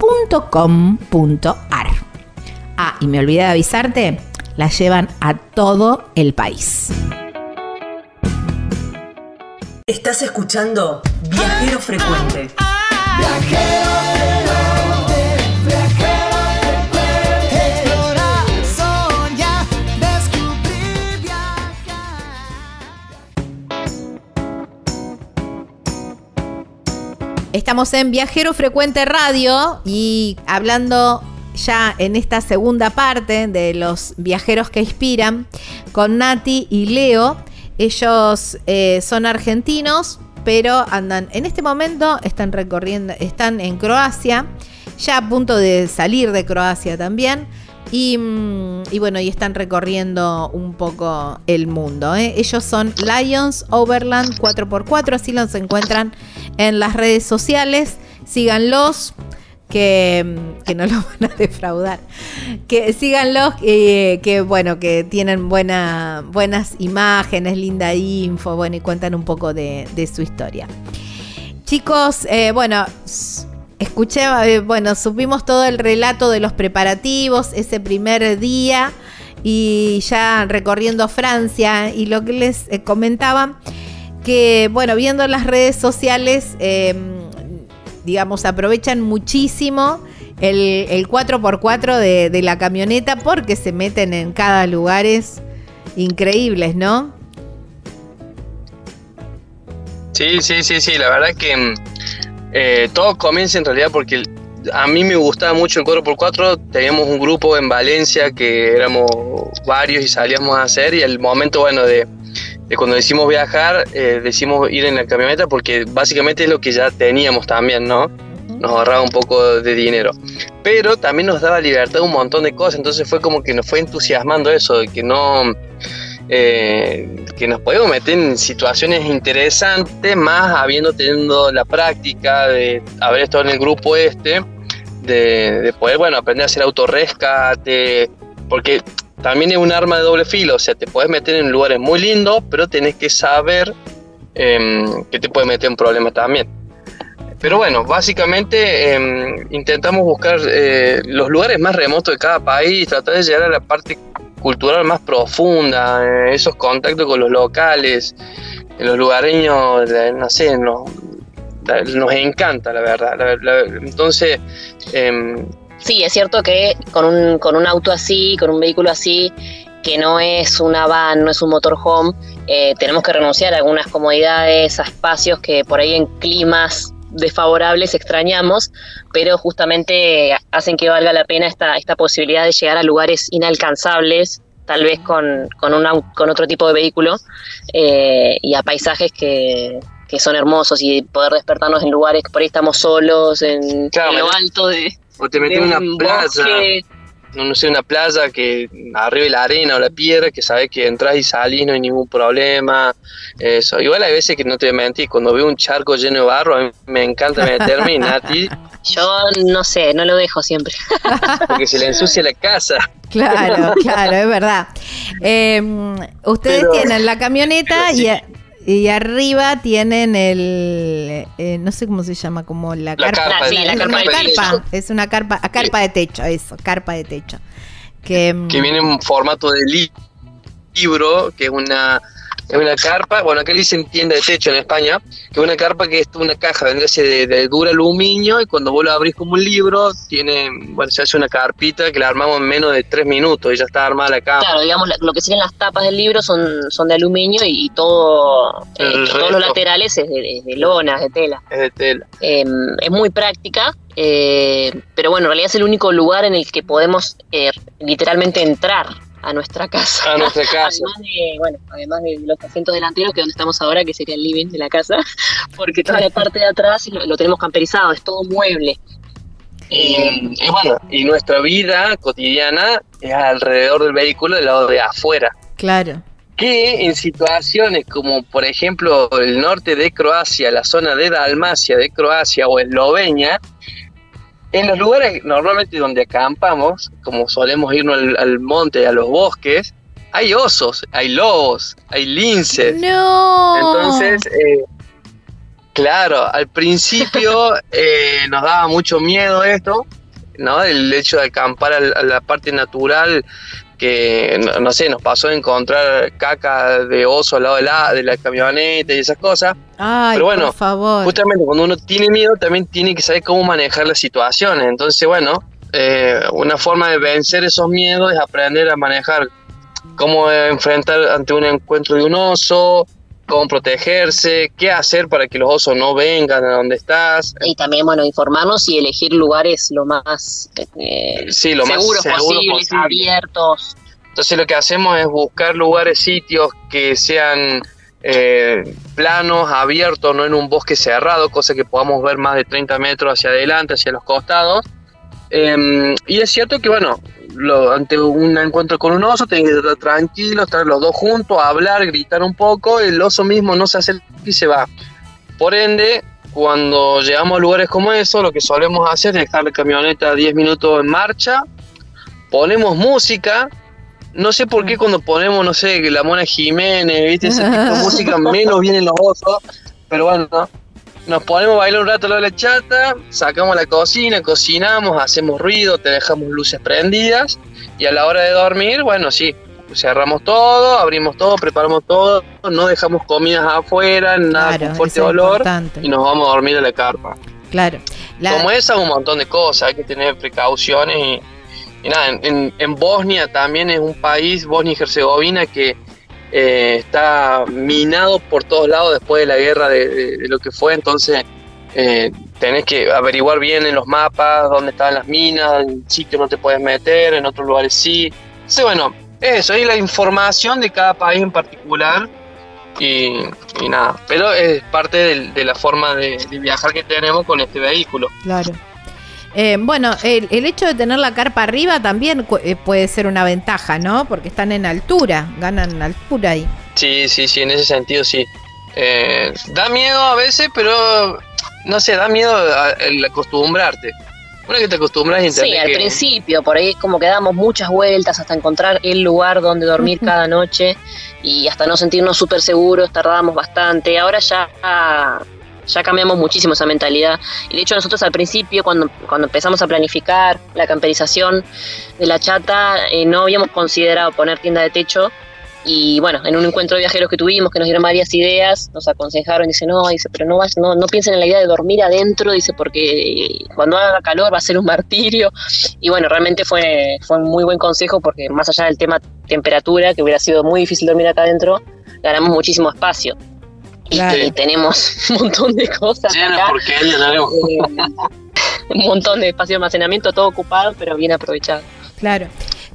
www.elpicapalo.com.ar. Ah, y me olvidé de avisarte, la llevan a todo el país. Estás escuchando Viajero Frecuente. Explorar, Estamos en Viajero Frecuente Radio y hablando ya en esta segunda parte de los viajeros que inspiran con Nati y Leo. Ellos eh, son argentinos, pero andan en este momento están recorriendo, están en Croacia, ya a punto de salir de Croacia también. Y, mm, y bueno, y están recorriendo un poco el mundo. ¿eh? Ellos son Lions Overland 4x4, así los encuentran en las redes sociales. Síganlos. que, mm, que no los van a defraudar. Que síganlos, eh, que bueno, que tienen buena, buenas imágenes, linda info, bueno, y cuentan un poco de, su historia. Chicos, eh, bueno, escuché, eh, bueno, supimos todo el relato de los preparativos ese primer día y ya recorriendo Francia y lo que les eh, comentaba, que bueno, viendo las redes sociales, eh, digamos, aprovechan muchísimo el, el 4x4 de, de la camioneta porque se meten en cada lugares increíbles, ¿no? Sí, sí, sí, sí, la verdad que mm, eh, todo comienza en realidad porque a mí me gustaba mucho el 4x4, teníamos un grupo en Valencia que éramos varios y salíamos a hacer y el momento, bueno, de, de cuando decimos viajar, eh, decimos ir en la camioneta porque básicamente es lo que ya teníamos también, ¿no? Nos ahorraba un poco de dinero. Pero también nos daba libertad un montón de cosas, entonces fue como que nos fue entusiasmando eso, de que no... eh, que nos podemos meter en situaciones interesantes, más habiendo tenido la práctica de haber estado en el grupo este, de, de poder, bueno, aprender a hacer autorrescate, porque también es un arma de doble filo, o sea, te puedes meter en lugares muy lindos, pero tenés que saber em, que te puede meter en problemas también. Pero bueno, básicamente em, intentamos buscar eh, los lugares más remotos de cada país, tratar de llegar a la parte cultural más profunda, eh, esos contactos con los locales, los lugareños, eh, no sé, nos, encanta, la verdad. Entonces, em, Sí, es cierto que con un, con un auto así, con un vehículo así, que no es una van, no es un motorhome, eh, tenemos que renunciar a algunas comodidades, a espacios que por ahí en climas desfavorables extrañamos, pero justamente hacen que valga la pena esta, esta posibilidad de llegar a lugares inalcanzables, tal vez con, con, un au- con otro tipo de vehículo, eh, y a paisajes que, que son hermosos y poder despertarnos en lugares que por ahí estamos solos, en, Claro, en lo alto de, o te metes en una un playa, bosque. No, no sé, una playa que arriba de la arena o la piedra, que sabes que entras y salís, no hay ningún problema. Eso. Igual hay veces que no te voy a mentir, cuando veo un charco lleno de barro, a mí me encanta meterme y Nati, Yo no sé, no lo dejo siempre. porque se le ensucia la casa. Claro, claro, es verdad. Eh, ustedes Pero- tienen la camioneta sí. y, a- y arriba tienen el, eh, no sé cómo se llama, como la, La carpa sí, la es carpa una de techo. carpa, es una carpa, a carpa de techo, eso, carpa de techo. Que, mm, que viene en formato de li- libro, que es una, es una carpa, bueno, acá le dicen tienda de techo en España, que es una carpa que es una caja, vendría de, de duro aluminio, y cuando vos lo abrís como un libro, tiene, bueno, se hace una carpita que la armamos en menos de tres minutos y ya está armada la cama. Claro, digamos, la- lo que serían las tapas del libro son, son de aluminio y, y todo, eh, todos los laterales es de, de- de lonas, de tela. Es de tela. Eh, es muy práctica, eh, pero bueno, en realidad es el único lugar en el que podemos eh, literalmente entrar a nuestra casa. A nuestra casa. Además de, bueno, además de los asientos delanteros, que es donde estamos ahora, que sería el living de la casa, porque toda la parte de atrás lo, lo tenemos camperizado, es todo mueble. Y, y bueno, y nuestra vida cotidiana es alrededor del vehículo del lado de afuera. claro. que en situaciones como por ejemplo el norte de Croacia, la zona de Dalmacia de Croacia o Eslovenia, en los lugares normalmente donde acampamos, como solemos irnos al, al monte, a los bosques, hay osos, hay lobos, hay linces. No. Entonces, eh, claro, al principio eh, nos daba mucho miedo esto, ¿no? El hecho de acampar a la parte natural, que no, no sé, nos pasó de encontrar caca de oso al lado de la, de la camioneta y esas cosas. Ay, pero bueno, por favor. Justamente cuando uno tiene miedo, también tiene que saber cómo manejar las situaciones. Entonces, bueno, eh, una forma de vencer esos miedos es aprender a manejar cómo enfrentar ante un encuentro de un oso, cómo protegerse, qué hacer para que los osos no vengan a donde estás. Y también, bueno, informarnos y elegir lugares lo más eh, Sí, lo más seguros seguro posibles, posible. abiertos. Entonces lo que hacemos es buscar lugares, sitios que sean eh, planos, abiertos, no en un bosque cerrado, cosa que podamos ver más de 30 metros hacia adelante, hacia los costados. Eh, y es cierto que, bueno, lo- ante un encuentro con un oso, tienen que estar tranquilos, estar los dos juntos, hablar, gritar un poco, el oso mismo no se acerca y se va. Por ende, cuando llegamos a lugares como eso, lo que solemos hacer es dejar la camioneta 10 minutos en marcha, ponemos música. No sé por qué cuando ponemos, no sé, la Mona Jiménez, ¿viste? Ese tipo de música menos vienen los ojos. Pero bueno, nos ponemos a bailar un rato lo de la chata, sacamos la cocina, cocinamos, hacemos ruido, te dejamos luces prendidas. Y a la hora de dormir, bueno, sí, cerramos todo, abrimos todo, preparamos todo, no dejamos comidas afuera, nada Claro, con fuerte olor y nos vamos a dormir a la carpa. Claro. La- Como esa, un montón de cosas, hay que tener precauciones y, y nada, en, en- en Bosnia también es un país, Bosnia y Herzegovina, que eh, está minado por todos lados después de la guerra de, lo que fue, entonces eh, tenés que averiguar bien en los mapas dónde están las minas, en sitio no te puedes meter, en otros lugares sí. Entonces, bueno, eso, y la información de cada país en particular. Y, nada, pero es parte de la forma de viajar que tenemos con este vehículo. Claro. Eh, bueno, el, el hecho de tener la carpa arriba también eh, puede ser una ventaja, ¿no? Porque están en altura, ganan altura ahí. Sí, sí, sí, en ese sentido sí. Eh, da miedo a veces, pero no sé, da miedo el acostumbrarte. Una que te acostumbras y Sí, al que- principio, por ahí como que damos muchas vueltas hasta encontrar el lugar donde dormir cada noche y hasta no sentirnos súper seguros, tardamos bastante. Ahora ya, ya cambiamos muchísimo esa mentalidad. Y de hecho nosotros al principio, cuando, cuando empezamos a planificar la camperización de la chata, eh, no habíamos considerado poner tienda de techo. Y bueno, en un encuentro de viajeros que tuvimos, que nos dieron varias ideas, nos aconsejaron, dice, no, dice, pero no, vas, no, no piensen en la idea de dormir adentro, dice, porque cuando haga calor va a ser un martirio. Y bueno, realmente fue, fue un muy buen consejo porque más allá del tema temperatura, que hubiera sido muy difícil dormir acá adentro, ganamos muchísimo espacio. Y, Claro. y tenemos un montón de cosas Llena acá, porquería, ¿no? eh, un montón de espacio de almacenamiento, todo ocupado, pero bien aprovechado. Claro.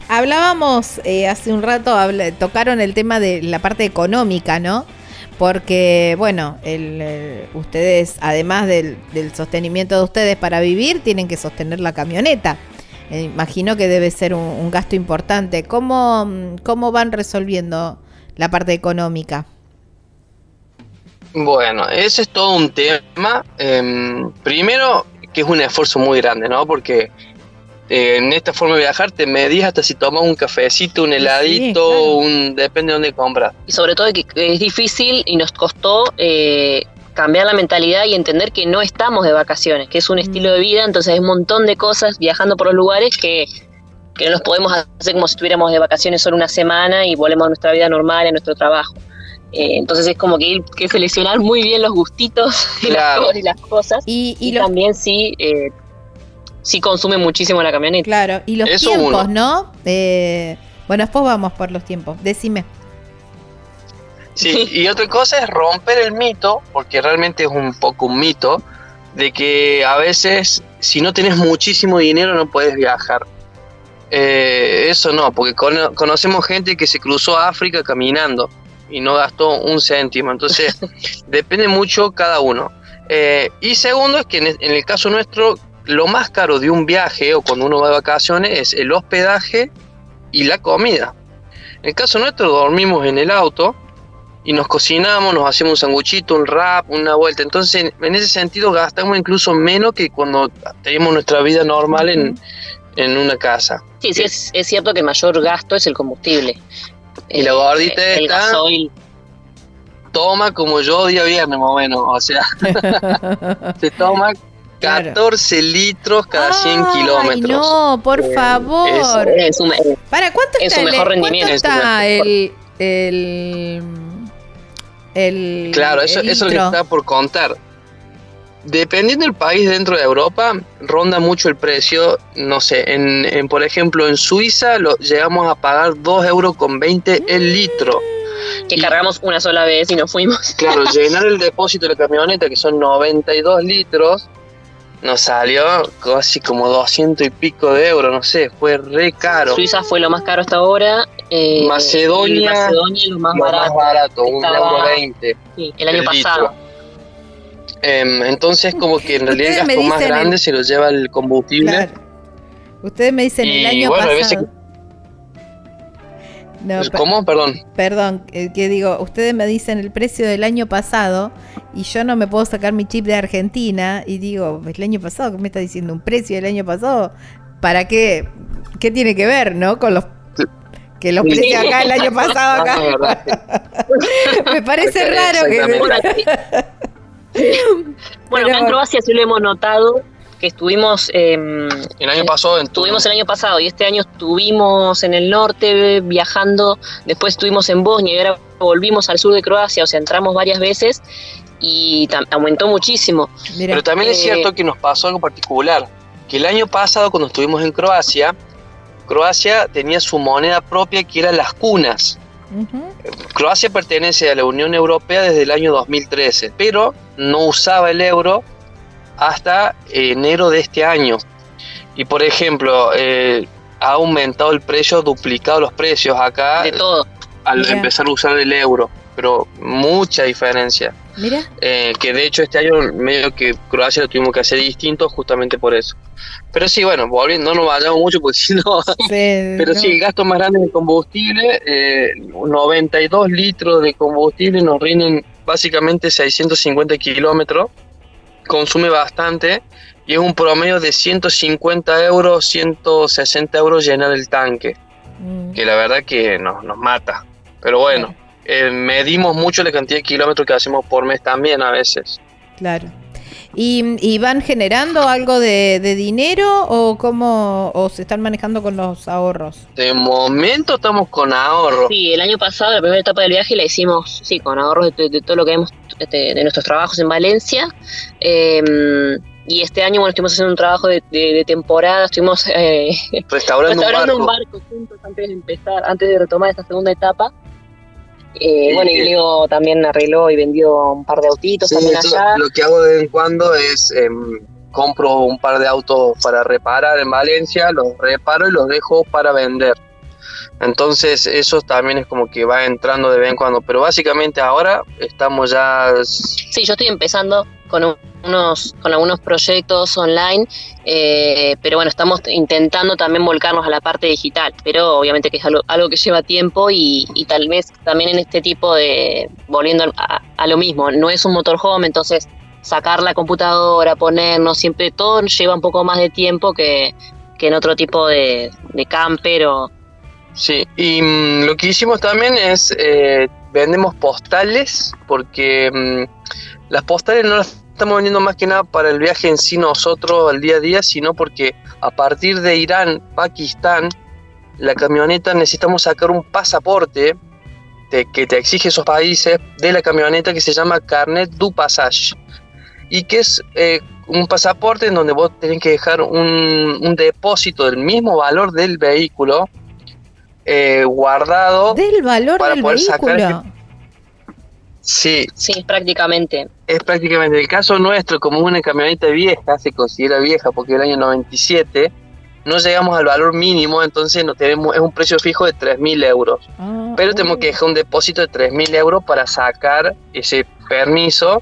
Hablábamos eh, hace un rato, tocaron el tema de la parte económica, ¿no? Porque, bueno, el, eh, ustedes, además del, del sostenimiento de ustedes para vivir, tienen que sostener la camioneta. Eh, imagino que debe ser un, un gasto importante. ¿Cómo, mm, ¿Cómo van resolviendo la parte económica? Bueno, ese es todo un tema. Em, primero, que es un esfuerzo muy grande, ¿no? Porque eh, en esta forma de viajar te medís hasta si tomas un cafecito, un heladito, claro. un depende de dónde compras. Y sobre todo que que es difícil y nos costó eh, cambiar la mentalidad y entender que no estamos de vacaciones, que es un estilo de vida, entonces hay un montón de cosas viajando por los lugares que, que no los podemos hacer como si estuviéramos de vacaciones solo una semana y volvemos a nuestra vida normal, a nuestro trabajo. Eh, entonces es como que hay que seleccionar muy bien los gustitos y, las, Claro. y las cosas. Y, y Y, los, también sí, eh, sí consume muchísimo la camioneta. claro, y los Eso tiempos, uno. ¿no? Eh, bueno, después vamos por los tiempos. Decime. Sí, y otra cosa es romper el mito, porque realmente es un poco un mito, de que a veces si no tenés muchísimo dinero no puedes viajar. Eh, eso no, porque cono- conocemos gente que se cruzó a África caminando y no gastó un céntimo, entonces depende mucho cada uno. Eh, y segundo es que en, en el caso nuestro, lo más caro de un viaje o cuando uno va de vacaciones es el hospedaje y la comida. En el caso nuestro dormimos en el auto y nos cocinamos, nos hacemos un sanguchito, un wrap, una vuelta. Entonces, en, en ese sentido, gastamos incluso menos que cuando tenemos nuestra vida normal en, en una casa. Sí, sí, es, es cierto que el mayor gasto es el combustible. Y la gordita el esta- gasoil. Toma como yo día viernes, más o menos. O sea, se toma Claro. 14 litros cada 100 Ay, kilómetros. No, por Eh, favor. Es un- ¿Para cuánto en está, su el, mejor cuánto rendimiento, en su está el, el, el- Claro, eso, el eso es lo que litro? estaba por contar. Dependiendo del país dentro de Europa, ronda mucho el precio. No sé, en, en, por ejemplo, en Suiza lo, llegamos a pagar 2 euros con 20 el litro. que Y- cargamos una sola vez y nos fuimos. Claro, llenar el depósito de la camioneta, que son 92 litros, nos salió casi como 200 y pico de euros, no sé, fue re caro. Suiza fue lo más caro hasta ahora. eh, Macedonia, Macedonia lo más Lo más barato. un Estaba- euro 20. sí, el año el pasado. Entonces, como que en realidad el Ustedes me gasto más dicen el- grande se lo lleva el combustible. Claro. Ustedes me dicen el año bueno, hay veces pasado. No, ¿Cómo? Perdón. Perdón, eh, que digo, ustedes me dicen el precio del año pasado y yo no me puedo sacar mi chip de Argentina y digo, el año pasado, ¿qué me está diciendo? ¿Un precio del año pasado? ¿Para qué? ¿Qué tiene que ver, no? Con los que los precios acá el año pasado Ah, acá. verdad. me parece raro que Bueno, acá en Croacia sí lo hemos notado, que estuvimos... em, El año pasado en Estuvimos el año pasado y este año estuvimos en el norte viajando, después estuvimos en Bosnia y ahora volvimos al sur de Croacia, o sea, entramos varias veces y aumentó muchísimo. Mira, Pero también es Eh, cierto que nos pasó algo particular, que el año pasado cuando estuvimos en Croacia, Croacia tenía su moneda propia que eran las cunas. ujú, Croacia pertenece a la Unión Europea desde el año 2013, pero no usaba el euro hasta enero de este año. Y por ejemplo, eh, ha aumentado el precio, duplicado los precios acá De todo. al empezar a usar el euro, pero mucha diferencia. mira, Eh, que de hecho este año medio que Croacia lo tuvimos que hacer distinto justamente por eso. Pero sí, bueno, volviendo, no nos vayamos mucho porque si no... se- Pero no. sí, el gasto más grande de combustible, eh, 92 litros de combustible nos rinden básicamente 650 kilómetros, consume bastante y es un promedio de 150 euros, 160 euros llenar el tanque, Mm, que la verdad que nos, nos mata. Pero bueno, eh, medimos mucho la cantidad de kilómetros que hacemos por mes también a veces. Claro. ¿Y, y van generando algo de, de dinero o cómo o se están manejando con los ahorros? De momento estamos con ahorro. Sí, el año pasado, la primera etapa del viaje la hicimos, sí, con ahorros de, de todo lo que hemos, de, de nuestros trabajos en Valencia. Eh, y este año, bueno, estuvimos haciendo un trabajo de, de- de temporada, estuvimos eh, Restaurando, restaurando un barco juntos antes de empezar, antes de retomar esta segunda etapa. Eh, Sí, bueno, y. Leo también arregló y vendió un par de autitos Sí, también allá. lo que hago de vez en cuando es em, compro un par de autos para reparar en Valencia, los reparo y los dejo para vender. Entonces eso también es como que va entrando de vez en cuando, pero básicamente ahora estamos ya Sí, yo estoy empezando con un- unos con algunos proyectos online, eh, pero bueno, estamos intentando también volcarnos a la parte digital, pero obviamente que es algo, algo que lleva tiempo y, y tal vez también en este tipo de, volviendo a, a lo mismo, no es un motorhome, entonces sacar la computadora, ponernos, siempre todo lleva un poco más de tiempo que, en otro tipo de, de camper o... Sí, y mm, lo que hicimos también es eh, vendemos postales porque mm, las postales no las estamos vendiendo más que nada para el viaje en sí nosotros al día a día, sino porque a partir de Irán, Pakistán, la camioneta necesitamos sacar un pasaporte de- que te exige esos países de la camioneta que se llama Carnet du Passage y que es eh, un pasaporte en donde vos tenés que dejar un, un depósito del mismo valor del vehículo eh, guardado. Del valor para del poder sacar vehículo. Sí, Sí, prácticamente. es prácticamente el caso nuestro, como una camioneta vieja, se considera vieja porque es del año 97, no llegamos al valor mínimo, entonces no tenemos, es un precio fijo de 3.000 euros. Ah, Pero oh. tenemos que dejar un depósito de 3.000 euros para sacar ese permiso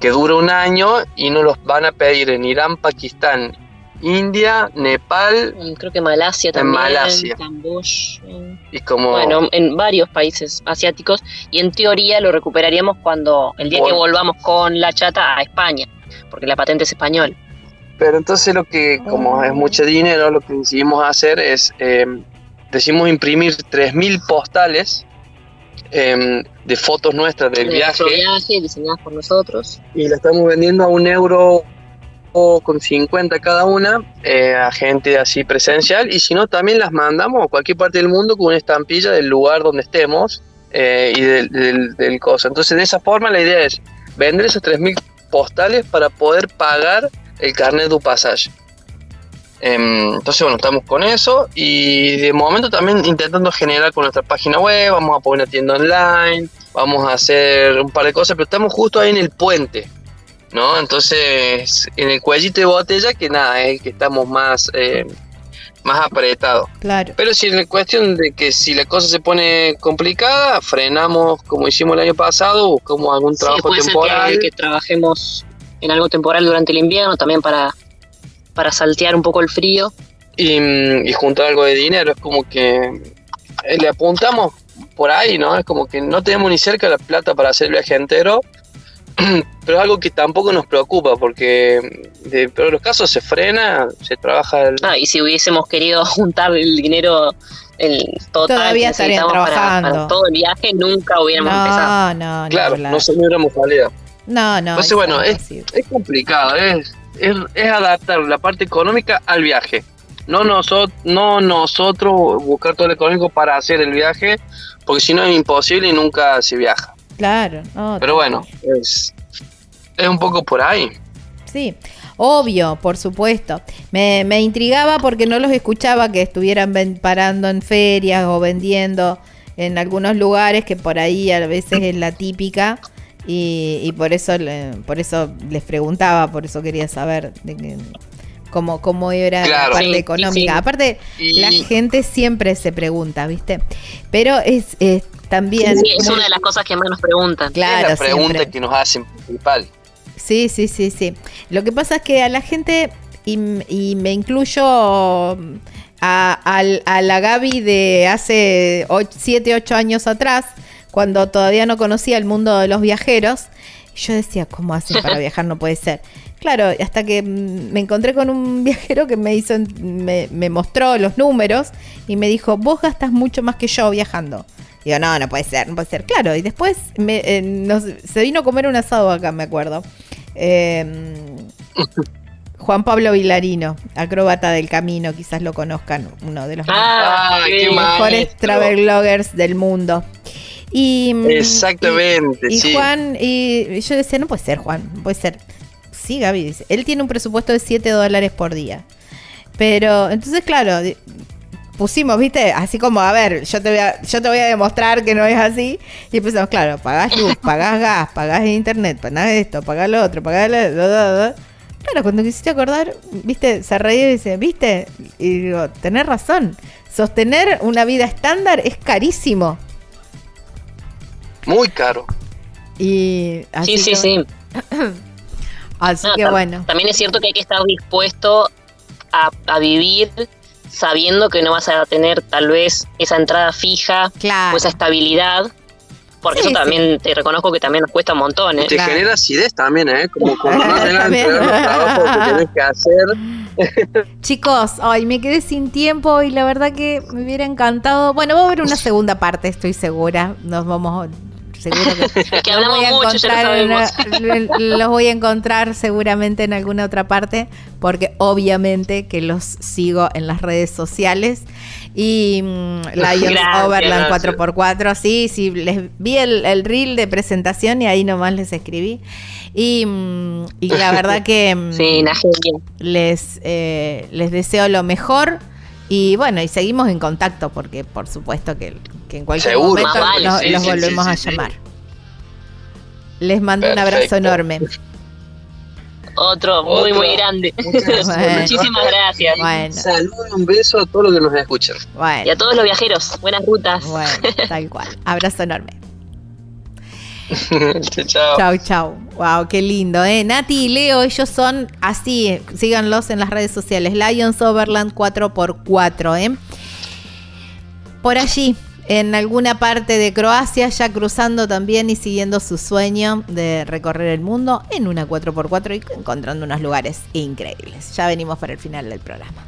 que dura un año y nos los van a pedir en Irán, Pakistán, India, Nepal Mm, Creo que Malasia En también. Malasia. Camboya. y como... Bueno, en varios países asiáticos y en teoría lo recuperaríamos cuando el día que Vol- volvamos con la chata a España, porque la patente es española. Pero entonces lo que, como es mucho dinero, lo que decidimos hacer es, eh, decimos imprimir 3.000 postales eh, de fotos nuestras del De viaje viaje diseñadas por nosotros. y la estamos vendiendo a un euro con 50 cada una eh, a gente así presencial y si no también las mandamos a cualquier parte del mundo con una estampilla del lugar donde estemos eh, y del, cosa. Entonces de esa forma la idea es vender esas 3.000 postales para poder pagar el carnet du passage. Em, entonces, bueno, estamos con eso y de momento también intentando generar con nuestra página web, vamos a poner una tienda online, vamos a hacer un par de cosas, pero estamos justo ahí en el puente, ¿no? Entonces, en el cuellito de botella, que nada, es el que estamos más, eh, más apretados. Claro. Pero si en cuestión de que si la cosa se pone complicada, frenamos como hicimos el año pasado, buscamos algún Sí, trabajo ser temporal. que, que trabajemos en algo temporal durante el invierno también para, para saltear un poco el frío. y, mm, y juntar algo de dinero. Es como que eh, le apuntamos por ahí, ¿no? Es como que no tenemos ni cerca la plata para hacer el viaje entero, pero es algo que tampoco nos preocupa porque de de los casos se frena, se trabaja el... Ah, y si hubiésemos querido juntar el dinero el total Todavía que estarían necesitamos para, trabajando. para todo el viaje, nunca hubiéramos empezado. No, no, claro, no. no se no hubiéramos salido. No, no. Entonces, es bueno, es, es complicado, es, es, es adaptar la parte económica al viaje. No, nosotros no nosotros buscar todo lo económico para hacer el viaje, porque si no es imposible y nunca se viaja. Claro. no, Pero bueno, es, es un poco por ahí. Sí, obvio, por supuesto. Me, me intrigaba porque no los escuchaba que estuvieran ven- parando en ferias o vendiendo en algunos lugares que por ahí a veces es la típica y, y por eso le- por eso les preguntaba, por eso quería saber de que- cómo, cómo era Claro. la parte sí, económica. sí. Aparte, Y- la gente siempre se pregunta, ¿viste? Pero es, es también... Sí, es una de las cosas que más nos preguntan. Claro, es la pregunta siempre. que nos hacen principal. Sí, sí, sí, sí. Lo que pasa es que a la gente, y, y me incluyo a, al- a la Gaby de hace 7, 8 años atrás, cuando todavía no conocía el mundo de los viajeros, yo decía, ¿cómo hacen para viajar? No puede ser. Claro, hasta que mm, me encontré con un viajero que me hizo, me, me mostró los números y me dijo, vos gastas mucho más que yo viajando. Digo, no, no puede ser, no puede ser. Claro, y después me, eh, nos- se vino a comer un asado acá, me acuerdo. Eh, Juan Pablo Vilarino, acróbata del camino, quizás lo conozcan, uno de los Ah, mejores travel bloggers del mundo. Y, mm, Exactamente, y, y sí. Juan, y yo decía, no puede ser, Juan, no puede ser. Sí, Gaby dice, él tiene un presupuesto de 7 dólares por día. Pero, entonces, claro, pusimos, viste, así como, a ver, yo te voy a, yo te voy a demostrar que no es así. Y empezamos, claro, pagás luz, pagás gas, pagás internet, pagás esto, pagás lo otro, pagás lo, lo- lo- lo. Claro, cuando quisiste acordar, viste, se reía y dice, viste, y digo, tenés razón, sostener una vida estándar es carísimo. Muy caro. Y así Sí, sí, que- sí. Así No, que bueno. También es cierto que hay que estar dispuesto a, a vivir sabiendo que no vas a tener tal vez esa entrada fija Claro. o esa estabilidad. Porque Sí, eso sí. también te reconozco que también nos cuesta un montón. ¿eh? Y te Claro. genera acidez también, ¿eh? Como cuando no tenés los trabajos que tenés que hacer. Chicos, ay, me quedé sin tiempo y la verdad que me hubiera encantado. Bueno, va a haber una segunda parte, estoy segura. Nos vamos, seguro que, que los hablamos voy a mucho, ya lo encontrar sabemos. en una- los voy a encontrar seguramente en alguna otra parte, porque obviamente que los sigo en las redes sociales. Y mm, Lions Gracias, Overland gracias. 4x4, sí, sí, les vi el, el reel de presentación y ahí nomás les escribí. Y, mm, y la verdad que... mm, Sí, les, eh, les deseo lo mejor y bueno, y seguimos en contacto porque por supuesto que, que en cualquier Seguro. momento vale, nos- sí, los sí, volvemos sí, a llamar. Les mando un abrazo enorme. Otro muy, Otro. muy grande. Muchas gracias. Bueno. Muchísimas gracias. Bueno, Saludos y un beso a todos los que nos escuchan. Y a todos los viajeros, buenas rutas. bueno, tal cual. Abrazo enorme. Chao. Chau, chau. Wow, qué lindo, ¿eh? Nati y Leo, ellos son así, síganlos en las redes sociales, Lions Overland 4x4, ¿eh? Por allí, en alguna parte de Croacia, ya cruzando también y siguiendo su sueño de recorrer el mundo en una 4x4 y encontrando unos lugares increíbles. Ya venimos para el final del programa.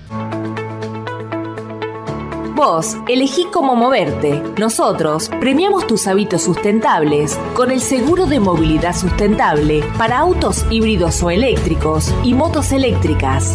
Vos elegí cómo moverte. Nosotros premiamos tus hábitos sustentables con el seguro de movilidad sustentable para autos híbridos o eléctricos y motos eléctricas.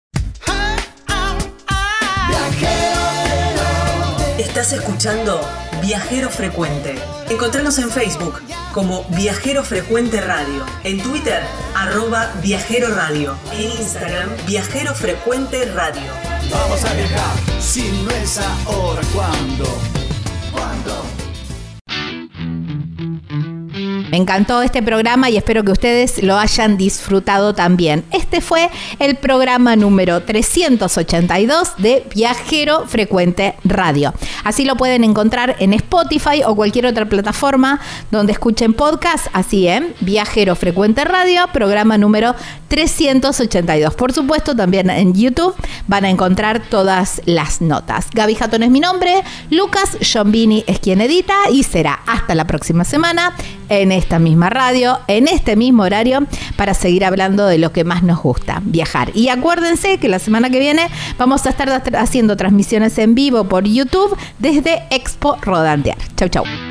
Escuchando Viajero Frecuente. Encontranos en Facebook como Viajero Frecuente Radio, en Twitter arroba Viajero Radio, en Instagram Viajero Frecuente Radio. Vamos a viajar, si no es ahora. ¿Cuándo? Me encantó este programa y espero que ustedes lo hayan disfrutado también. Este fue el programa número 382 de Viajero Frecuente Radio. Así lo pueden encontrar en Spotify o cualquier otra plataforma donde escuchen podcast. Así en Viajero Frecuente Radio, programa número 382. Por supuesto, también en YouTube van a encontrar todas las notas. Gaby Jatón es mi nombre, Lucas Giombini es quien edita y será hasta la próxima semana en esta misma radio, en este mismo horario, para seguir hablando de lo que más nos gusta, viajar. Y acuérdense que la semana que viene vamos a estar haciendo transmisiones en vivo por YouTube desde Expo Rodantear. Chau, chau.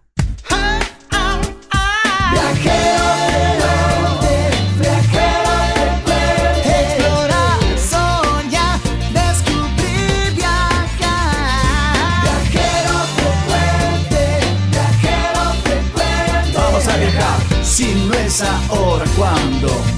pensa ora quando?